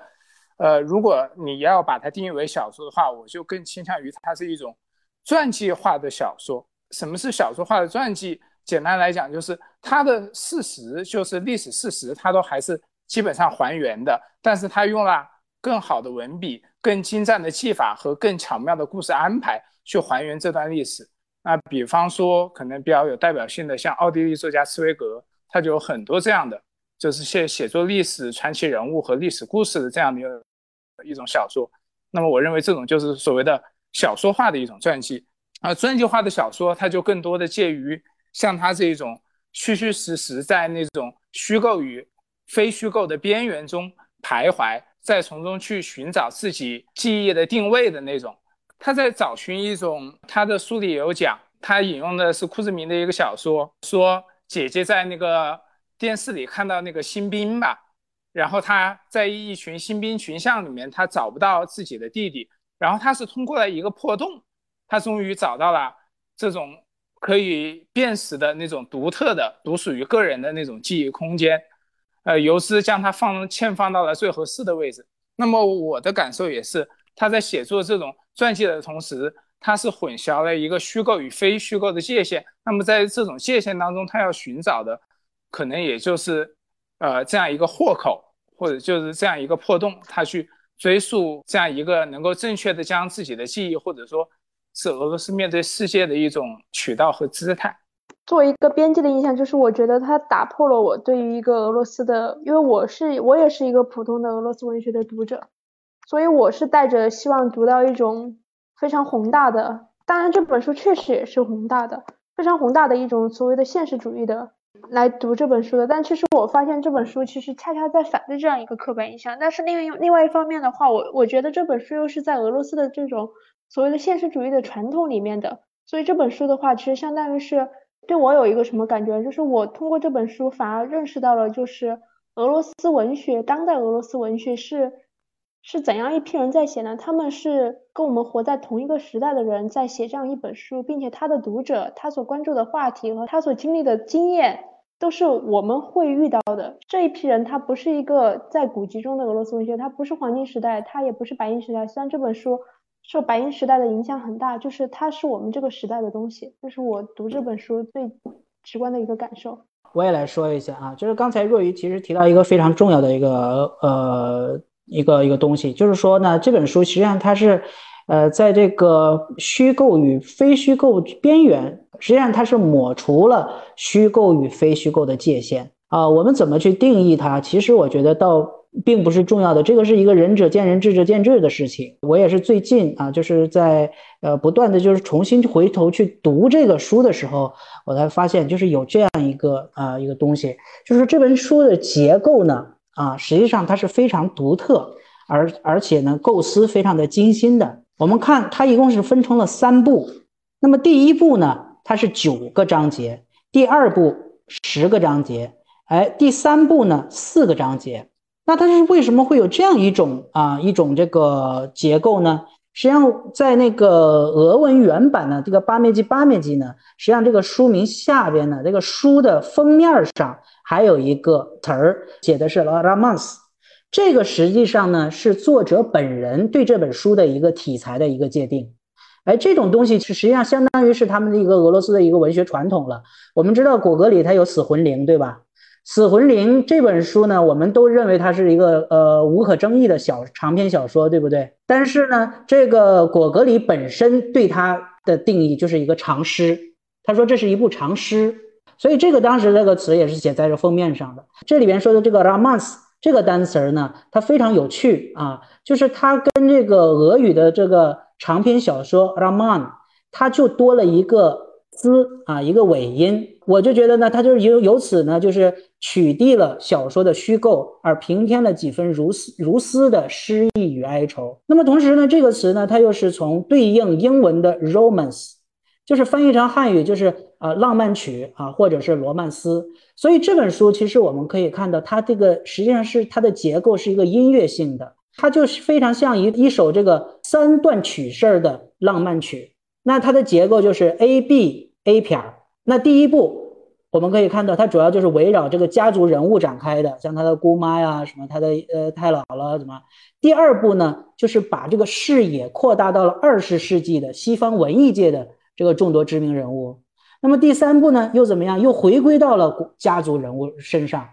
呃，如果你要把它定义为小说的话，我就更倾向于它是一种传记化的小说。什么是小说化的传记？简单来讲，就是它的事实，就是历史事实，它都还是基本上还原的，但是它用了更好的文笔、更精湛的技法和更巧妙的故事安排去还原这段历史。那比方说，可能比较有代表性的，像奥地利作家茨威格，他就有很多这样的，就是写写作历史传奇人物和历史故事的这样的一一种小说。那么，我认为这种就是所谓的小说化的一种传记。而传记化的小说，它就更多的介于像他这一种虚虚实实在那种虚构与非虚构的边缘中徘徊，再从中去寻找自己记忆的定位的那种。他在找寻一种，他的书里有讲，他引用的是库兹明的一个小说，说姐姐在那个电视里看到那个新兵吧，然后他在一群新兵群像里面，他找不到自己的弟弟，然后他是通过了一个破洞，他终于找到了这种可以辨识的那种独特的、独属于个人的那种记忆空间，呃，游资将它放嵌放到了最合适的位置。那么我的感受也是，他在写作这种。传记的同时，它是混淆了一个虚构与非虚构的界限。那么在这种界限当中，他要寻找的，可能也就是，呃，这样一个豁口，或者就是这样一个破洞，他去追溯这样一个能够正确的将自己的记忆，或者说是俄罗斯面对世界的一种渠道和姿态。作为一个编辑的印象，就是我觉得它打破了我对于一个俄罗斯的，因为我是我也是一个普通的俄罗斯文学的读者。所以我是带着希望读到一种非常宏大的，当然这本书确实也是宏大的，非常宏大的一种所谓的现实主义的来读这本书的。但其实我发现这本书其实恰恰在反对这样一个刻板印象。但是另另外一方面的话，我我觉得这本书又是在俄罗斯的这种所谓的现实主义的传统里面的，所以这本书的话，其实相当于是对我有一个什么感觉，就是我通过这本书反而认识到了，就是俄罗斯文学，当代俄罗斯文学是。是怎样一批人在写呢？他们是跟我们活在同一个时代的人在写这样一本书，并且他的读者，他所关注的话题和他所经历的经验，都是我们会遇到的。这一批人，他不是一个在古籍中的俄罗斯文学，他不是黄金时代，他也不是白银时代。虽然这本书受白银时代的影响很大，就是它是我们这个时代的东西。这是我读这本书最直观的一个感受。我也来说一下啊，就是刚才若愚其实提到一个非常重要的一个呃。一个一个东西，就是说呢，这本书实际上它是，呃，在这个虚构与非虚构边缘，实际上它是抹除了虚构与非虚构的界限啊。我们怎么去定义它？其实我觉得到并不是重要的，这个是一个仁者见仁，智者见智的事情。我也是最近啊，就是在呃不断的就是重新回头去读这个书的时候，我才发现就是有这样一个啊一个东西，就是这本书的结构呢。啊，实际上它是非常独特，而而且呢，构思非常的精心的。我们看它一共是分成了三部，那么第一部呢，它是九个章节；第二部十个章节，哎，第三部呢四个章节。那它是为什么会有这样一种啊一种这个结构呢？实际上，在那个俄文原版的这个八面记八面记呢，实际上这个书名下边呢，这个书的封面上。还有一个词儿写的是 romance，这个实际上呢是作者本人对这本书的一个题材的一个界定。哎，这种东西是实际上相当于是他们的一个俄罗斯的一个文学传统了。我们知道果戈里他有《死魂灵》，对吧？《死魂灵》这本书呢，我们都认为它是一个呃无可争议的小长篇小说，对不对？但是呢，这个果戈里本身对它的定义就是一个长诗，他说这是一部长诗。所以这个当时这个词也是写在这封面上的。这里边说的这个 romance 这个单词呢，它非常有趣啊，就是它跟这个俄语的这个长篇小说 roman，它就多了一个 z 啊，一个尾音。我就觉得呢，它就是由由此呢，就是取缔了小说的虚构，而平添了几分如丝如丝的诗意与哀愁。那么同时呢，这个词呢，它又是从对应英文的 romance。就是翻译成汉语就是呃浪漫曲啊，或者是罗曼斯。所以这本书其实我们可以看到，它这个实际上是它的结构是一个音乐性的，它就是非常像一一首这个三段曲式的浪漫曲。那它的结构就是 A B A 撇儿。那第一步我们可以看到，它主要就是围绕这个家族人物展开的，像他的姑妈呀，什么他的呃太姥姥怎么。第二步呢，就是把这个视野扩大到了二十世纪的西方文艺界的。这个众多知名人物，那么第三步呢又怎么样？又回归到了家族人物身上，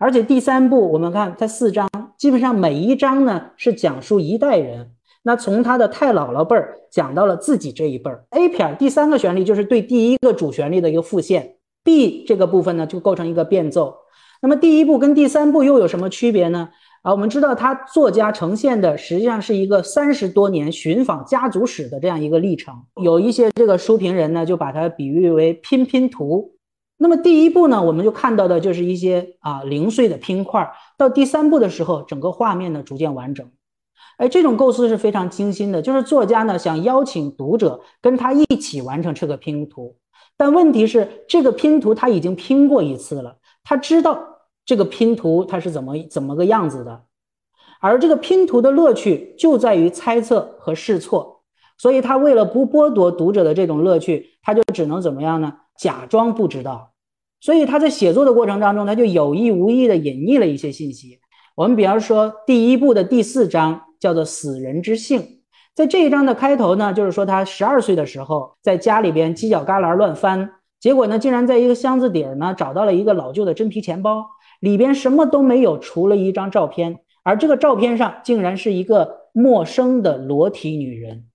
而且第三部我们看它四章，基本上每一章呢是讲述一代人，那从他的太姥姥辈儿讲到了自己这一辈儿。A 片第三个旋律就是对第一个主旋律的一个复现，B 这个部分呢就构成一个变奏。那么第一部跟第三部又有什么区别呢？啊，我们知道他作家呈现的实际上是一个三十多年寻访家族史的这样一个历程。有一些这个书评人呢，就把它比喻为拼拼图。那么第一步呢，我们就看到的就是一些啊零碎的拼块。到第三步的时候，整个画面呢逐渐完整。哎，这种构思是非常精心的，就是作家呢想邀请读者跟他一起完成这个拼图。但问题是，这个拼图他已经拼过一次了，他知道。这个拼图它是怎么怎么个样子的？而这个拼图的乐趣就在于猜测和试错，所以他为了不剥夺读者的这种乐趣，他就只能怎么样呢？假装不知道。所以他在写作的过程当中，他就有意无意的隐匿了一些信息。我们比方说第一部的第四章叫做《死人之性》，在这一章的开头呢，就是说他十二岁的时候在家里边犄角旮旯乱翻，结果呢，竟然在一个箱子底儿呢找到了一个老旧的真皮钱包。里边什么都没有，除了一张照片，而这个照片上竟然是一个陌生的裸体女人。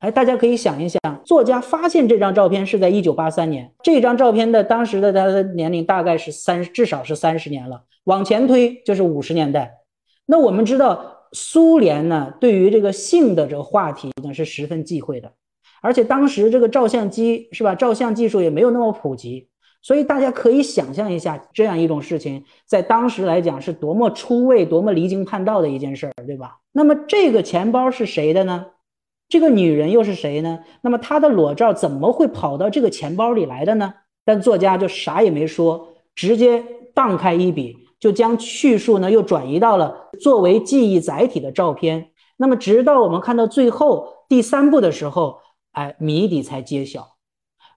哎，大家可以想一想，作家发现这张照片是在一九八三年，这张照片的当时的他的年龄大概是三，至少是三十年了，往前推就是五十年代。那我们知道，苏联呢对于这个性的这个话题呢是十分忌讳的，而且当时这个照相机是吧，照相技术也没有那么普及。所以大家可以想象一下，这样一种事情在当时来讲是多么出位、多么离经叛道的一件事儿，对吧？那么这个钱包是谁的呢？这个女人又是谁呢？那么她的裸照怎么会跑到这个钱包里来的呢？但作家就啥也没说，直接荡开一笔，就将叙述呢又转移到了作为记忆载体的照片。那么直到我们看到最后第三部的时候，哎，谜底才揭晓。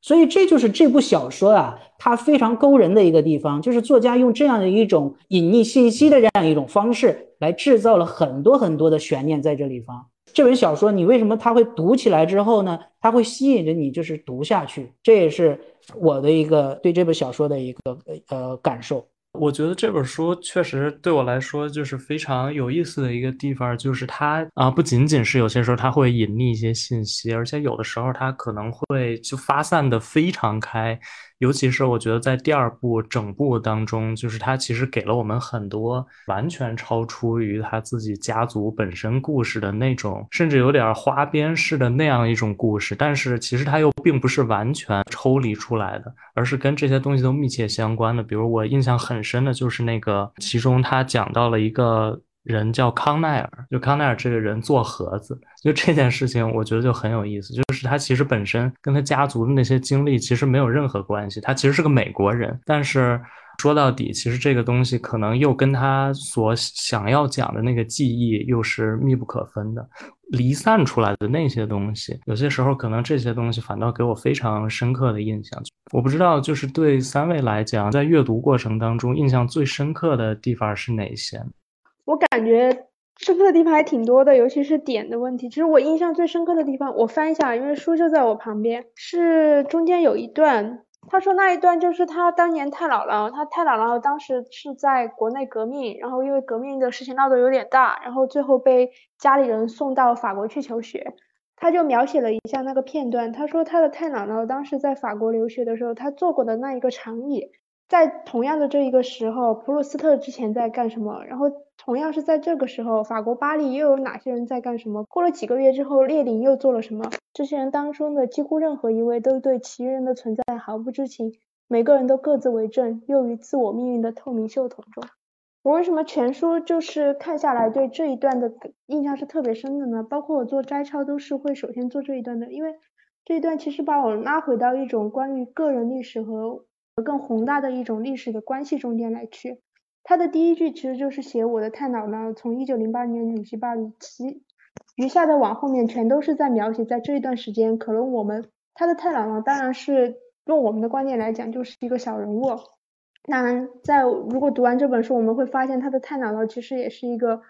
所以这就是这部小说啊，它非常勾人的一个地方，就是作家用这样的一种隐匿信息的这样一种方式来制造了很多很多的悬念在这里方。这本小说你为什么它会读起来之后呢？它会吸引着你，就是读下去。这也是我的一个对这本小说的一个呃感受。我觉得这本书确实对我来说就是非常有意思的一个地方，就是它啊不仅仅是有些时候它会隐匿一些信息，而且有的时候它可能会就发散的非常开。尤其是我觉得在第二部整部当中，就是他其实给了我们很多完全超出于他自己家族本身故事的那种，甚至有点花边式的那样一种故事。但是其实他又并不是完全抽离出来的，而是跟这些东西都密切相关的。比如我印象很深的就是那个，其中他讲到了一个。人叫康奈尔，就康奈尔这个人做盒子，就这件事情，我觉得就很有意思。就是他其实本身跟他家族的那些经历其实没有任何关系，他其实是个美国人，但是说到底，其实这个东西可能又跟他所想要讲的那个记忆又是密不可分的，离散出来的那些东西，有些时候可能这些东西反倒给我非常深刻的印象。我不知道，就是对三位来讲，在阅读过程当中印象最深刻的地方是哪些？我感觉深刻的地方还挺多的，尤其是点的问题。其实我印象最深刻的地方，我翻一下，因为书就在我旁边，是中间有一段，他说那一段就是他当年太姥姥，他太姥姥当时是在国内革命，然后因为革命的事情闹得有点大，然后最后被家里人送到法国去求学。他就描写了一下那个片段，他说他的太姥姥当时在法国留学的时候，他坐过的那一个长椅。在同样的这一个时候，普鲁斯特之前在干什么？然后同样是在这个时候，法国巴黎又有哪些人在干什么？过了几个月之后，列宁又做了什么？这些人当中的几乎任何一位都对其余人的存在毫不知情，每个人都各自为政，囿于自我命运的透明袖筒中。我为什么全书就是看下来对这一段的印象是特别深的呢？包括我做摘抄都是会首先做这一段的，因为这一段其实把我拉回到一种关于个人历史和。更宏大的一种历史的关系中间来去，他的第一句其实就是写我的太姥姥从一九零八年女婿巴黎起，余下的往后面全都是在描写在这一段时间，可能我们他的太姥姥当然是用我们的观念来讲就是一个小人物，当然在如果读完这本书，我们会发现他的太姥姥其实也是一个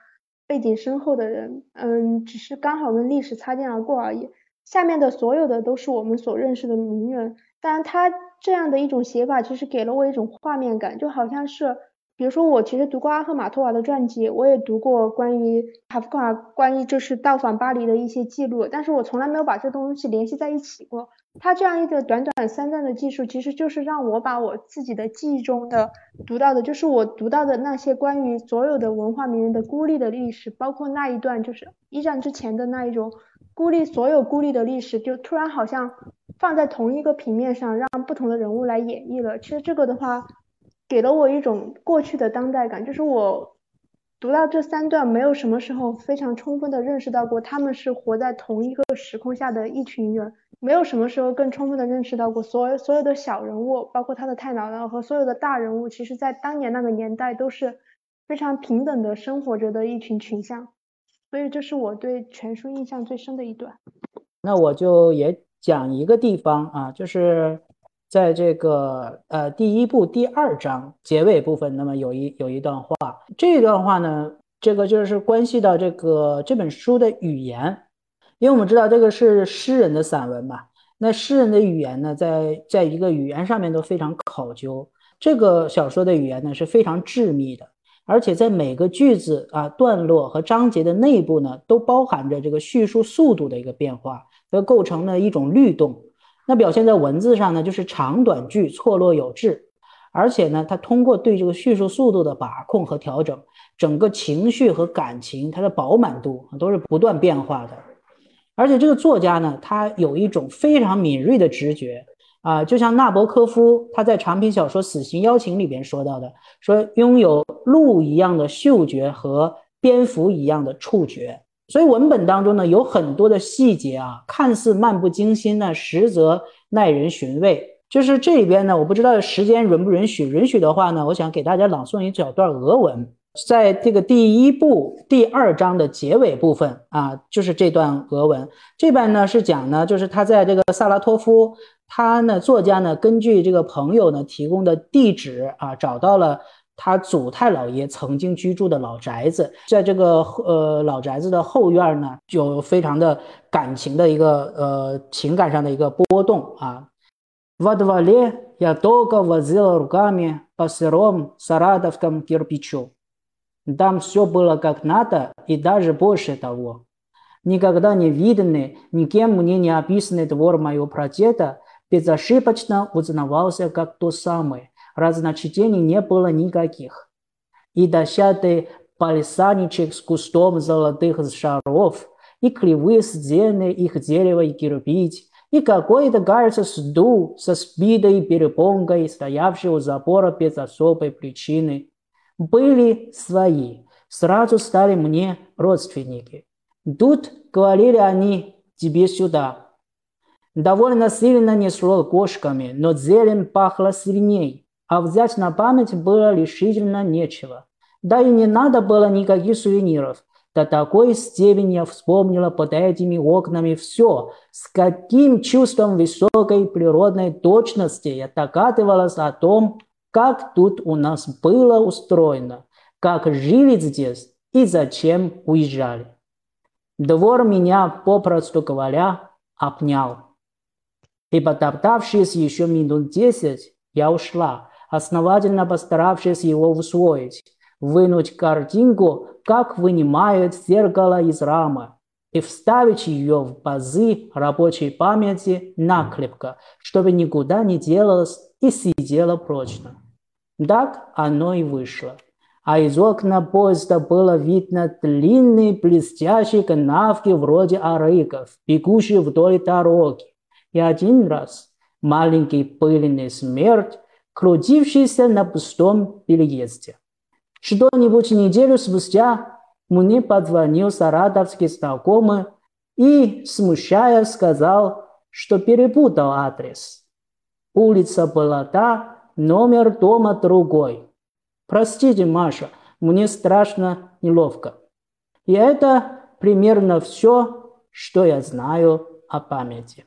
背景深厚的人，嗯，只是刚好跟历史擦肩而过而已。下面的所有的都是我们所认识的名人，当然他。这样的一种写法，其实给了我一种画面感，就好像是，比如说我其实读过阿赫马托娃的传记，我也读过关于卡夫卡关于就是到访巴黎的一些记录，但是我从来没有把这东西联系在一起过。他这样一个短短三段的记述，其实就是让我把我自己的记忆中的读到的，就是我读到的那些关于所有的文化名人的孤立的历史，包括那一段就是一战之前的那一种。孤立所有孤立的历史，就突然好像放在同一个平面上，让不同的人物来演绎了。其实这个的话，给了我一种过去的当代感，就是我读到这三段，没有什么时候非常充分的认识到过他们是活在同一个时空下的一群人，没有什么时候更充分的认识到过所有所有的小人物，包括他的太姥姥和所有的大人物，其实在当年那个年代都是非常平等的生活着的一群群像。所以这是我对全书印象最深的一段。那我就也讲一个地方啊，就是在这个呃第一部第二章结尾部分，那么有一有一段话，这段话呢，这个就是关系到这个这本书的语言，因为我们知道这个是诗人的散文嘛，那诗人的语言呢，在在一个语言上面都非常考究，这个小说的语言呢是非常致密的。而且在每个句子啊、段落和章节的内部呢，都包含着这个叙述速度的一个变化，和构成了一种律动。那表现在文字上呢，就是长短句错落有致。而且呢，它通过对这个叙述速度的把控和调整，整个情绪和感情它的饱满度都是不断变化的。而且这个作家呢，他有一种非常敏锐的直觉，啊，就像纳博科夫他在长篇小说《死刑邀请》里边说到的，说拥有鹿一样的嗅觉和蝙蝠一样的触觉。所以文本当中呢，有很多的细节啊，看似漫不经心呢，实则耐人寻味。就是这里边呢，我不知道时间允不允许，允许的话呢，我想给大家朗诵一小段俄文。在这个第一部第二章的结尾部分啊，就是这段俄文。这边呢是讲呢，就是他在这个萨拉托夫，他呢作家呢根据这个朋友呢提供的地址啊，找到了他祖太老爷曾经居住的老宅子。在这个呃老宅子的后院呢，有非常的感情的一个呃情感上的一个波动啊。В дворе я долго возил руками по сырому сарадовскому кирпичу. Там все было как надо и даже больше того. Никогда не виданный, никем мне не описанный двор моего прадеда безошибочно узнавался как то самое. Разночтений не было никаких. И дощатый палисадничек с кустом золотых шаров, и кривые стены их дерева и кирпич, и какой-то, кажется, стул со спидой и перепонкой, стоявший у забора без особой причины – были свои, сразу стали мне родственники. Тут, говорили они, тебе сюда. Довольно сильно несло кошками, но зелень пахла сильней, а взять на память было решительно нечего. Да и не надо было никаких сувениров. До такой степени я вспомнила под этими окнами все, с каким чувством высокой природной точности я догадывалась о том, как тут у нас было устроено, как жили здесь и зачем уезжали. Двор меня, попросту говоря, опнял. И потоптавшись еще минут десять, я ушла, основательно постаравшись его усвоить, вынуть картинку, как вынимают зеркало из рамы, и вставить ее в базы рабочей памяти накрепко, чтобы никуда не делалось и сидела прочно. Так оно и вышло. А из окна поезда было видно длинные блестящие канавки вроде арыков, бегущие вдоль дороги. И один раз маленький пыльный смерть, крутившийся на пустом переезде. Что-нибудь неделю спустя мне позвонил саратовский знакомый и, смущая, сказал, что перепутал адрес. Улица была та, номер дома другой. Простите, Маша, мне страшно неловко. И это примерно все, что я знаю о памяти.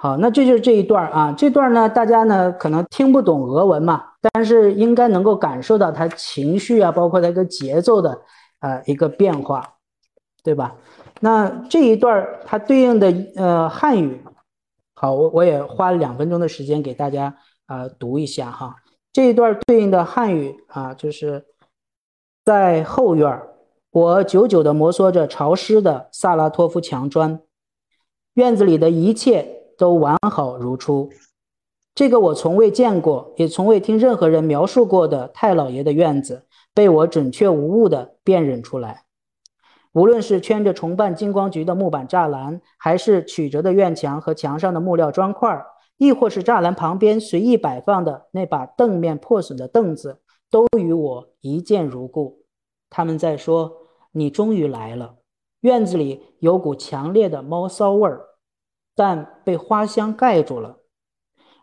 好，那这就是这一段啊。这段呢，大家呢可能听不懂俄文嘛，但是应该能够感受到它情绪啊，包括它一个节奏的呃一个变化，对吧？那这一段它对应的呃汉语，好，我我也花了两分钟的时间给大家啊，读一下哈，这一段对应的汉语啊，就是在后院我久久地摩挲着潮湿的萨拉托夫墙砖，院子里的一切都完好如初。这个我从未见过，也从未听任何人描述过的太老爷的院子，被我准确无误地辨认出来。无论是圈着重瓣金光菊的木板栅栏，还是曲折的院墙和墙上的木料砖块。亦或是栅栏旁边随意摆放的那把凳面破损的凳子，都与我一见如故。他们在说：“你终于来了。”院子里有股强烈的猫骚味儿，但被花香盖住了，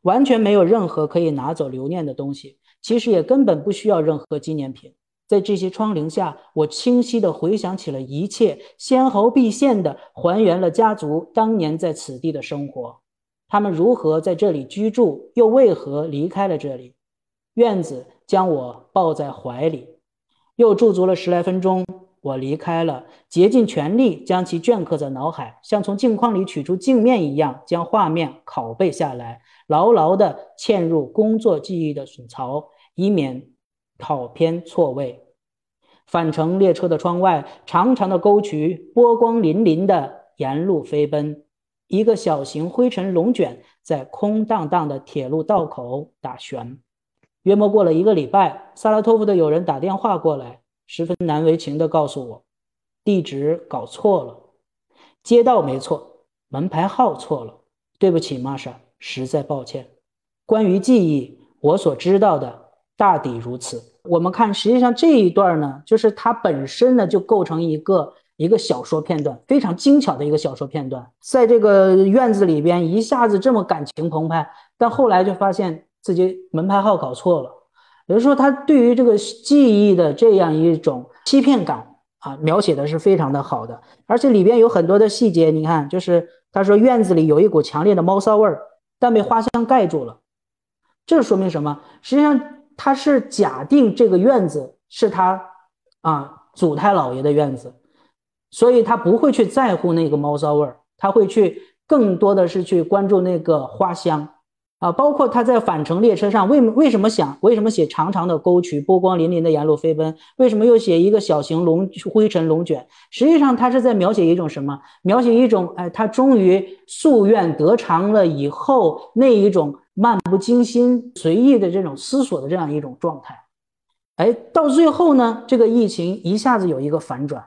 完全没有任何可以拿走留念的东西。其实也根本不需要任何纪念品。在这些窗棂下，我清晰地回想起了一切，纤毫毕现地还原了家族当年在此地的生活。他们如何在这里居住，又为何离开了这里？院子将我抱在怀里，又驻足了十来分钟。我离开了，竭尽全力将其镌刻在脑海，像从镜框里取出镜面一样，将画面拷贝下来，牢牢地嵌入工作记忆的损槽，以免跑偏错位。返程列车的窗外，长长的沟渠波光粼粼地沿路飞奔。一个小型灰尘龙卷在空荡荡的铁路道口打旋。约莫过了一个礼拜，萨拉托夫的友人打电话过来，十分难为情地告诉我，地址搞错了，街道没错，门牌号错了。对不起，玛莎，实在抱歉。关于记忆，我所知道的大抵如此。我们看，实际上这一段呢，就是它本身呢就构成一个一个小说片段，非常精巧的一个小说片段。在这个院子里边，一下子这么感情澎湃，但后来就发现自己门牌号搞错了。也就是说，他对于这个记忆的这样一种欺骗感啊，描写的是非常的好的，而且里边有很多的细节。你看，就是他说院子里有一股强烈的猫骚味儿，但被花香盖住了。这说明什么？实际上他是假定这个院子是他啊祖太老爷的院子，所以他不会去在乎那个猫骚味儿，他会去更多的是去关注那个花香。啊，包括他在返程列车上，为为什么想为什么写长长的沟渠，波光粼粼的沿路飞奔？为什么又写一个小型龙灰尘龙卷？实际上，他是在描写一种什么？描写一种，哎，他终于夙愿得偿了以后那一种漫不经心、随意的这种思索的这样一种状态。哎，到最后呢，这个疫情一下子有一个反转，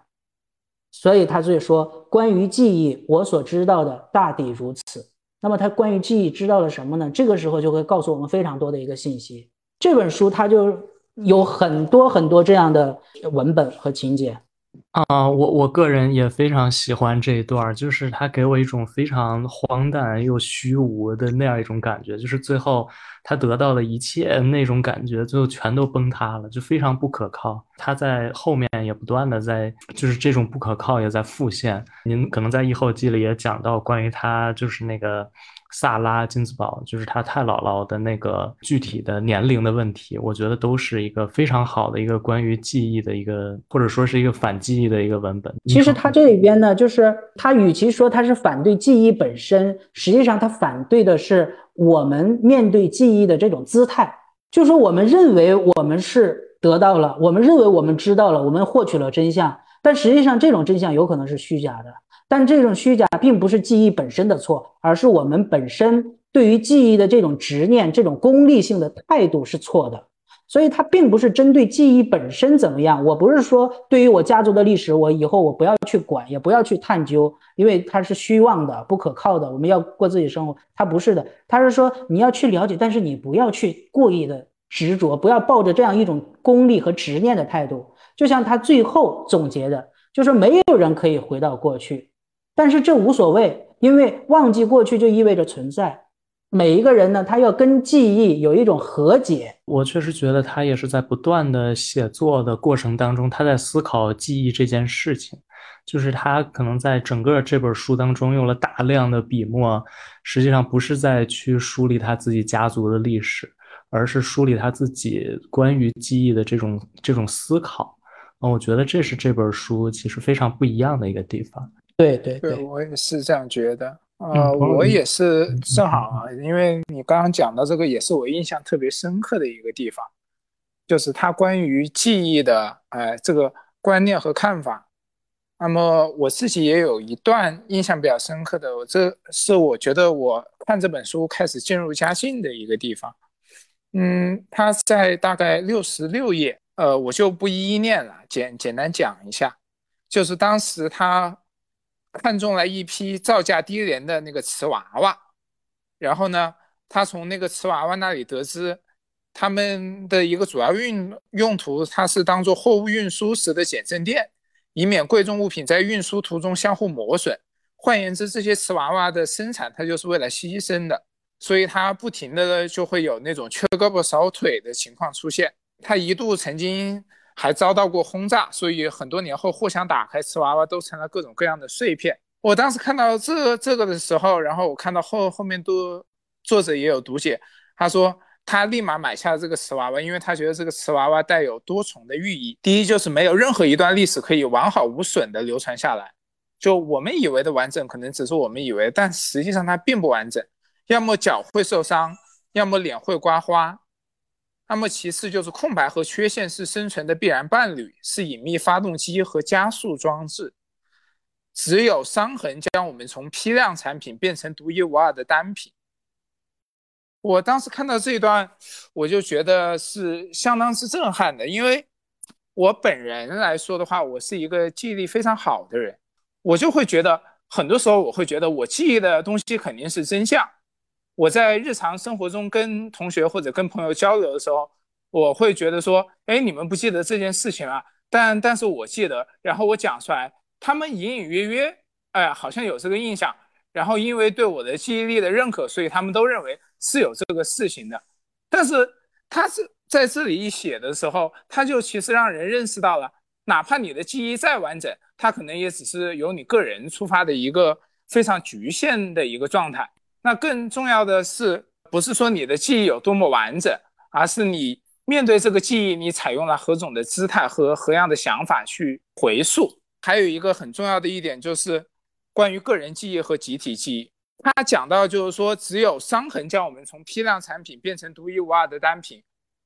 所以他就说，关于记忆，我所知道的大抵如此。那么他关于记忆知道了什么呢？这个时候就会告诉我们非常多的一个信息。这本书它就有很多很多这样的文本和情节。啊，我我个人也非常喜欢这一段，就是他给我一种非常荒诞又虚无的那样一种感觉，就是最后他得到的一切那种感觉，最后全都崩塌了，就非常不可靠。他在后面也不断的在，就是这种不可靠也在复现。您可能在《异后记》里也讲到关于他，就是那个。萨拉金斯堡就是他太姥姥的那个具体的年龄的问题，我觉得都是一个非常好的一个关于记忆的一个，或者说是一个反记忆的一个文本。其实他这里边呢，就是他与其说他是反对记忆本身，实际上他反对的是我们面对记忆的这种姿态，就是说我们认为我们是得到了，我们认为我们知道了，我们获取了真相，但实际上这种真相有可能是虚假的。但这种虚假并不是记忆本身的错，而是我们本身对于记忆的这种执念、这种功利性的态度是错的。所以它并不是针对记忆本身怎么样。我不是说对于我家族的历史，我以后我不要去管，也不要去探究，因为它是虚妄的、不可靠的。我们要过自己生活，它不是的。他是说你要去了解，但是你不要去故意的执着，不要抱着这样一种功利和执念的态度。就像他最后总结的，就是没有人可以回到过去。但是这无所谓，因为忘记过去就意味着存在。每一个人呢，他要跟记忆有一种和解。我确实觉得他也是在不断的写作的过程当中，他在思考记忆这件事情。就是他可能在整个这本书当中用了大量的笔墨，实际上不是在去梳理他自己家族的历史，而是梳理他自己关于记忆的这种这种思考。啊，我觉得这是这本书其实非常不一样的一个地方。对对对，我也是这样觉得呃，我也是正好啊，因为你刚刚讲的这个也是我印象特别深刻的一个地方，就是他关于记忆的哎这个观念和看法。那么我自己也有一段印象比较深刻的，我这是我觉得我看这本书开始渐入佳境的一个地方。嗯，他在大概六十六页，呃，我就不一一念了，简简单讲一下，就是当时他。看中了一批造价低廉的那个瓷娃娃，然后呢，他从那个瓷娃娃那里得知，他们的一个主要运用途，它是当做货物运输时的减震垫，以免贵重物品在运输途中相互磨损。换言之，这些瓷娃娃的生产，它就是为了牺牲的，所以它不停的就会有那种缺胳膊少腿的情况出现。它一度曾经。还遭到过轰炸，所以很多年后，货箱打开，瓷娃娃都成了各种各样的碎片。我当时看到这这个的时候，然后我看到后后面都作者也有读解，他说他立马买下了这个瓷娃娃，因为他觉得这个瓷娃娃带有多重的寓意。第一就是没有任何一段历史可以完好无损的流传下来，就我们以为的完整，可能只是我们以为，但实际上它并不完整，要么脚会受伤，要么脸会刮花。那么其次就是空白和缺陷是生存的必然伴侣，是隐秘发动机和加速装置。只有伤痕将我们从批量产品变成独一无二的单品。我当时看到这一段，我就觉得是相当之震撼的，因为我本人来说的话，我是一个记忆力非常好的人，我就会觉得很多时候我会觉得我记忆的东西肯定是真相。我在日常生活中跟同学或者跟朋友交流的时候，我会觉得说，哎，你们不记得这件事情啊？但但是我记得，然后我讲出来，他们隐隐约约，哎，好像有这个印象。然后因为对我的记忆力的认可，所以他们都认为是有这个事情的。但是他是在这里一写的时候，他就其实让人认识到了，哪怕你的记忆再完整，它可能也只是由你个人出发的一个非常局限的一个状态。那更重要的是，不是说你的记忆有多么完整，而是你面对这个记忆，你采用了何种的姿态和何样的想法去回溯。还有一个很重要的一点就是。关于个人记忆和集体记忆，他讲到就是说，只有伤痕将我们从批量产品变成独一无二的单品，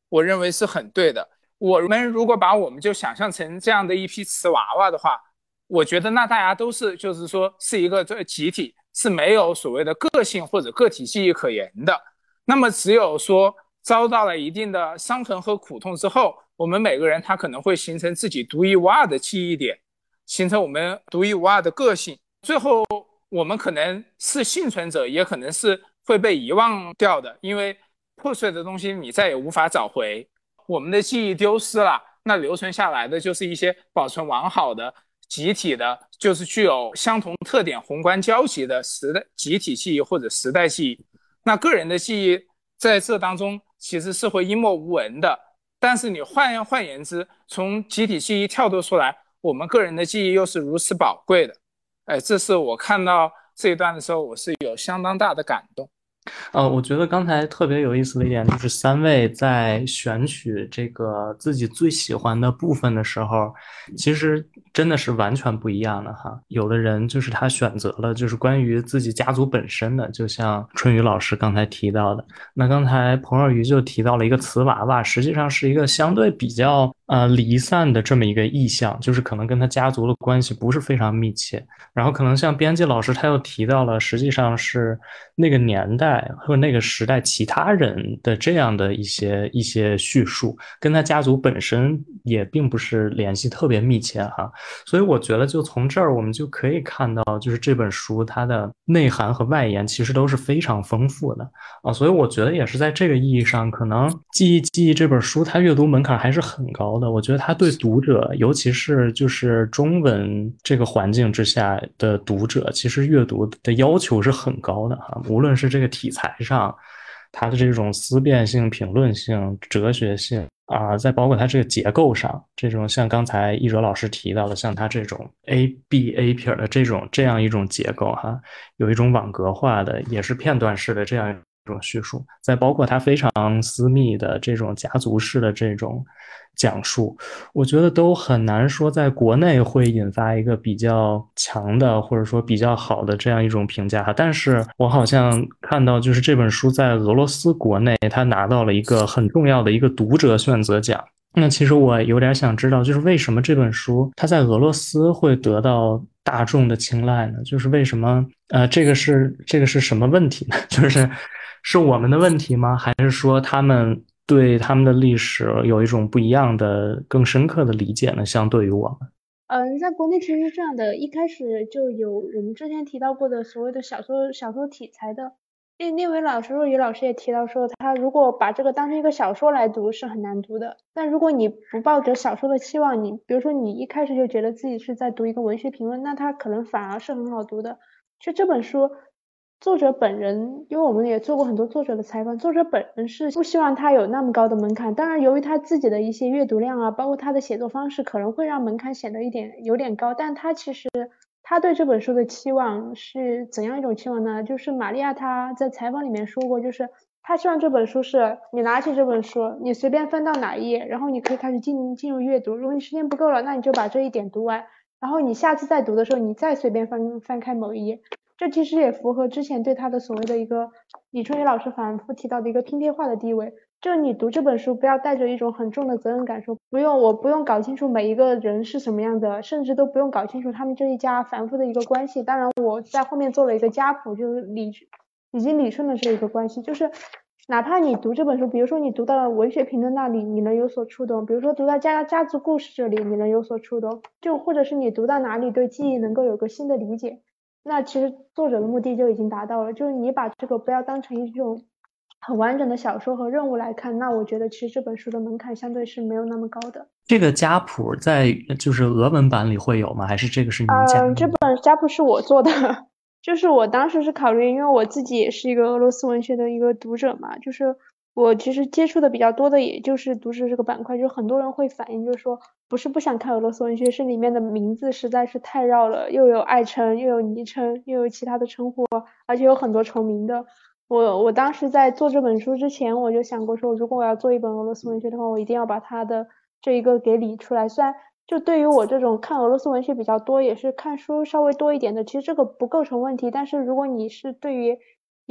我认为是很对的。我们如果把我们就想象成这样的一批瓷娃娃的话，我觉得那大家都是就是说是一个这集体，是没有所谓的个性或者个体记忆可言的。那么只有说遭到了一定的伤痕和苦痛之后，我们每个人他可能会形成自己独一无二的记忆点，形成我们独一无二的个性。最后，我们可能是幸存者，也可能是会被遗忘掉的，因为破碎的东西你再也无法找回。我们的记忆丢失了，那留存下来的就是一些保存完好的、集体的，就是具有相同特点、宏观交集的时代集体记忆或者时代记忆。那个人的记忆在这当中其实是会湮没无闻的。但是你换换言之，从集体记忆跳脱出来，我们个人的记忆又是如此宝贵的。哎，这是我看到这一段的时候，我是有相当大的感动。呃，我觉得刚才特别有意思的一点就是，三位在选取这个自己最喜欢的部分的时候，其实真的是完全不一样的哈。有的人就是他选择了就是关于自己家族本身的，就像春雨老师刚才提到的。那刚才彭若愚就提到了一个瓷娃娃，实际上是一个相对比较呃离散的这么一个意象，就是可能跟他家族的关系不是非常密切。然后可能像编辑老师他又提到了，实际上是那个年代。和那个时代其他人的这样的一些一些叙述，跟他家族本身也并不是联系特别密切哈，所以我觉得就从这儿我们就可以看到，就是这本书它的内涵和外延其实都是非常丰富的啊，所以我觉得也是在这个意义上，可能《记忆记忆》这本书它阅读门槛还是很高的。我觉得它对读者，尤其是就是中文这个环境之下的读者，其实阅读的要求是很高的哈，无论是这个。题材上，它的这种思辨性、评论性、哲学性啊，再包括它这个结构上，这种像刚才一哲老师提到的，像它这种 A B A 撇的这种这样一种结构哈，有一种网格化的，也是片段式的这样一这种叙述，再包括他非常私密的这种家族式的这种。讲述，我觉得都很难说在国内会引发一个比较强的，或者说比较好的这样一种评价。但是我好像看到，就是这本书在俄罗斯国内，他拿到了一个很重要的一个读者选择奖。那其实我有点想知道，就是为什么这本书它在俄罗斯会得到大众的青睐呢？就是为什么？呃，这个是这个是什么问题呢？<laughs> 就是是我们的问题吗？还是说他们？对他们的历史有一种不一样的、更深刻的理解呢？相对于我们，嗯，在国内其实是这样的，一开始就有我们之前提到过的所谓的小说、小说题材的。那那位老师若雨老师也提到说，他如果把这个当成一个小说来读是很难读的。但如果你不抱着小说的期望，你比如说你一开始就觉得自己是在读一个文学评论，那它可能反而是很好读的。其实这本书。作者本人，因为我们也做过很多作者的采访，作者本人是不希望他有那么高的门槛。当然，由于他自己的一些阅读量啊，包括他的写作方式，可能会让门槛显得一点有点高。但他其实他对这本书的期望是怎样一种期望呢？就是玛利亚她在采访里面说过，就是他希望这本书是你拿起这本书，你随便翻到哪一页，然后你可以开始进进入阅读。如果你时间不够了，那你就把这一点读完，然后你下次再读的时候，你再随便翻翻开某一页。这其实也符合之前对他的所谓的一个李春雨老师反复提到的一个拼贴化的地位。就你读这本书，不要带着一种很重的责任感，说不用，我不用搞清楚每一个人是什么样的，甚至都不用搞清楚他们这一家繁复的一个关系。当然，我在后面做了一个家谱，就是理已经理顺了这一个关系。就是哪怕你读这本书，比如说你读到了文学评论那里，你能有所触动；比如说读到家家族故事这里，你能有所触动；就或者是你读到哪里，对记忆能够有个新的理解。那其实作者的目的就已经达到了，就是你把这个不要当成一种很完整的小说和任务来看，那我觉得其实这本书的门槛相对是没有那么高的。这个家谱在就是俄文版里会有吗？还是这个是您家？嗯，这本家谱是我做的，<laughs> 就是我当时是考虑，因为我自己也是一个俄罗斯文学的一个读者嘛，就是。我其实接触的比较多的，也就是读史这个板块，就很多人会反映，就是说不是不想看俄罗斯文学，是里面的名字实在是太绕了，又有爱称，又有昵称，又有其他的称呼，而且有很多重名的。我我当时在做这本书之前，我就想过说，如果我要做一本俄罗斯文学的话，我一定要把它的这一个给理出来。虽然就对于我这种看俄罗斯文学比较多，也是看书稍微多一点的，其实这个不构成问题。但是如果你是对于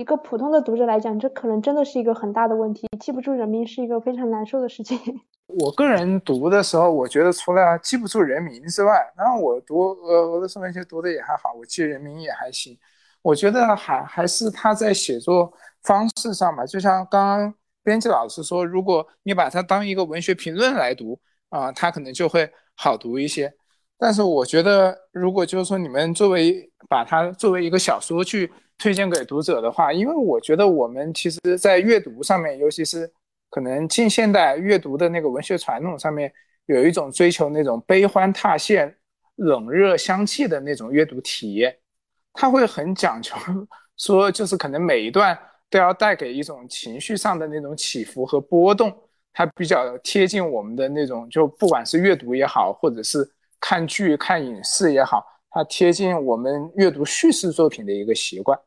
一个普通的读者来讲，这可能真的是一个很大的问题。记不住人名是一个非常难受的事情。<laughs> 我个人读的时候，我觉得除了记不住人名之外，然后我读俄俄罗斯文学读的也还好，我记人名也还行。我觉得还还是他在写作方式上吧，就像刚刚编辑老师说，如果你把它当一个文学评论来读啊，它可能就会好读一些。但是我觉得，如果就是说你们作为把它作为一个小说去。推荐给读者的话，因为我觉得我们其实，在阅读上面，尤其是可能近现代阅读的那个文学传统上面，有一种追求那种悲欢踏现、冷热相济的那种阅读体验，它会很讲究，说就是可能每一段都要带给一种情绪上的那种起伏和波动，它比较贴近我们的那种，就不管是阅读也好，或者是看剧、看影视也好，它贴近我们阅读叙事作品的一个习惯。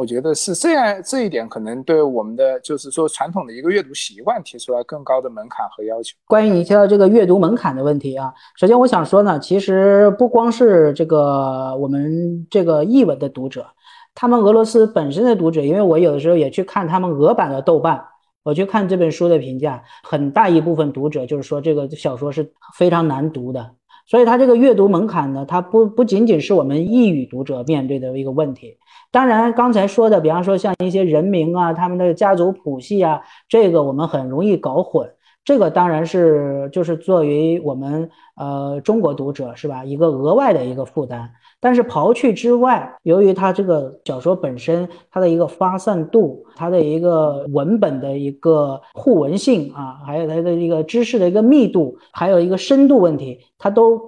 我觉得是这样，这一点可能对我们的就是说传统的一个阅读习惯提出来更高的门槛和要求。关于你提到这个阅读门槛的问题啊，首先我想说呢，其实不光是这个我们这个译文的读者，他们俄罗斯本身的读者，因为我有的时候也去看他们俄版的豆瓣，我去看这本书的评价，很大一部分读者就是说这个小说是非常难读的。所以它这个阅读门槛呢，它不不仅仅是我们异语读者面对的一个问题。当然，刚才说的，比方说像一些人名啊，他们的家族谱系啊，这个我们很容易搞混。这个当然是就是作为我们呃中国读者是吧，一个额外的一个负担。但是刨去之外，由于它这个小说本身它的一个发散度，它的一个文本的一个互文性啊，还有它的一个知识的一个密度，还有一个深度问题，它都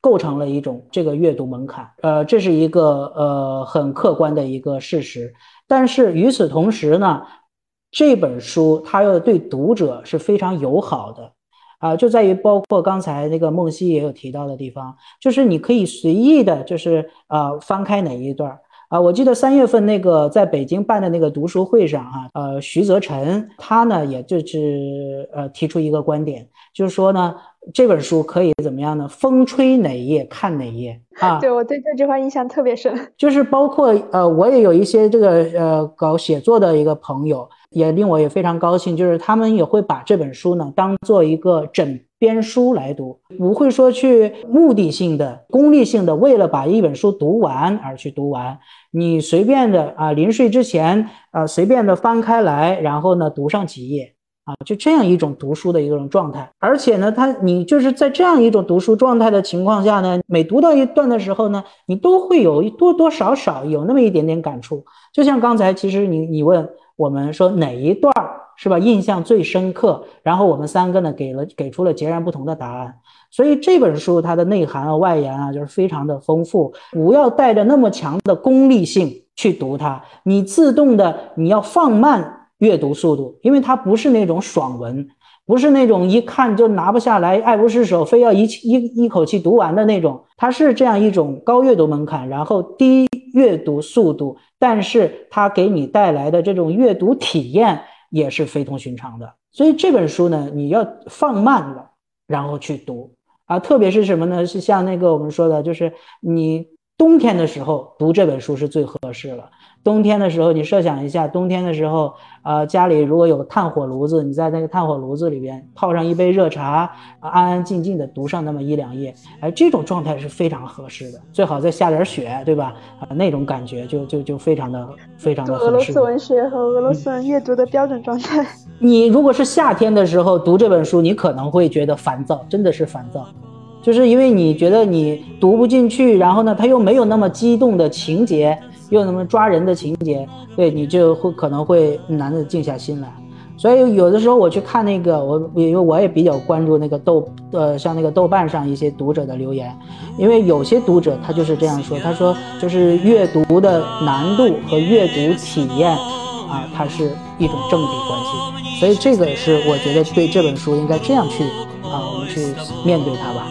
构成了一种这个阅读门槛。呃，这是一个呃很客观的一个事实。但是与此同时呢，这本书它又对读者是非常友好的。啊，就在于包括刚才那个梦溪也有提到的地方，就是你可以随意的，就是呃翻开哪一段啊。我记得三月份那个在北京办的那个读书会上啊，呃，徐泽辰他呢也就是呃提出一个观点，就是说呢这本书可以怎么样呢？风吹哪页看哪页啊。对我对这句话印象特别深，<laughs> 就是包括呃我也有一些这个呃搞写作的一个朋友。也令我也非常高兴，就是他们也会把这本书呢当做一个枕边书来读，不会说去目的性的、功利性的，为了把一本书读完而去读完。你随便的啊，临睡之前啊，随便的翻开来，然后呢读上几页啊，就这样一种读书的一种状态。而且呢，他你就是在这样一种读书状态的情况下呢，每读到一段的时候呢，你都会有多多少少有那么一点点感触。就像刚才其实你你问。我们说哪一段是吧？印象最深刻，然后我们三个呢给了给出了截然不同的答案。所以这本书它的内涵啊、外延啊，就是非常的丰富。不要带着那么强的功利性去读它，你自动的你要放慢阅读速度，因为它不是那种爽文，不是那种一看就拿不下来、爱不释手、非要一气一一口气读完的那种。它是这样一种高阅读门槛，然后低阅读速度。但是它给你带来的这种阅读体验也是非同寻常的，所以这本书呢，你要放慢了，然后去读啊，特别是什么呢？是像那个我们说的，就是你冬天的时候读这本书是最合适了。冬天的时候，你设想一下，冬天的时候，呃，家里如果有炭火炉子，你在那个炭火炉子里边泡上一杯热茶，安安静静的读上那么一两页，哎，这种状态是非常合适的。最好再下点雪，对吧？啊，那种感觉就就就非常的非常的合适。俄罗斯文学和俄罗斯人阅读的标准状态。你如果是夏天的时候读这本书，你可能会觉得烦躁，真的是烦躁。就是因为你觉得你读不进去，然后呢，它又没有那么激动的情节，又什么抓人的情节，对你就会可能会难得静下心来。所以有的时候我去看那个，我因为我也比较关注那个豆，呃，像那个豆瓣上一些读者的留言，因为有些读者他就是这样说，他说就是阅读的难度和阅读体验啊，它是一种正比关系。所以这个是我觉得对这本书应该这样去啊，我们去面对它吧。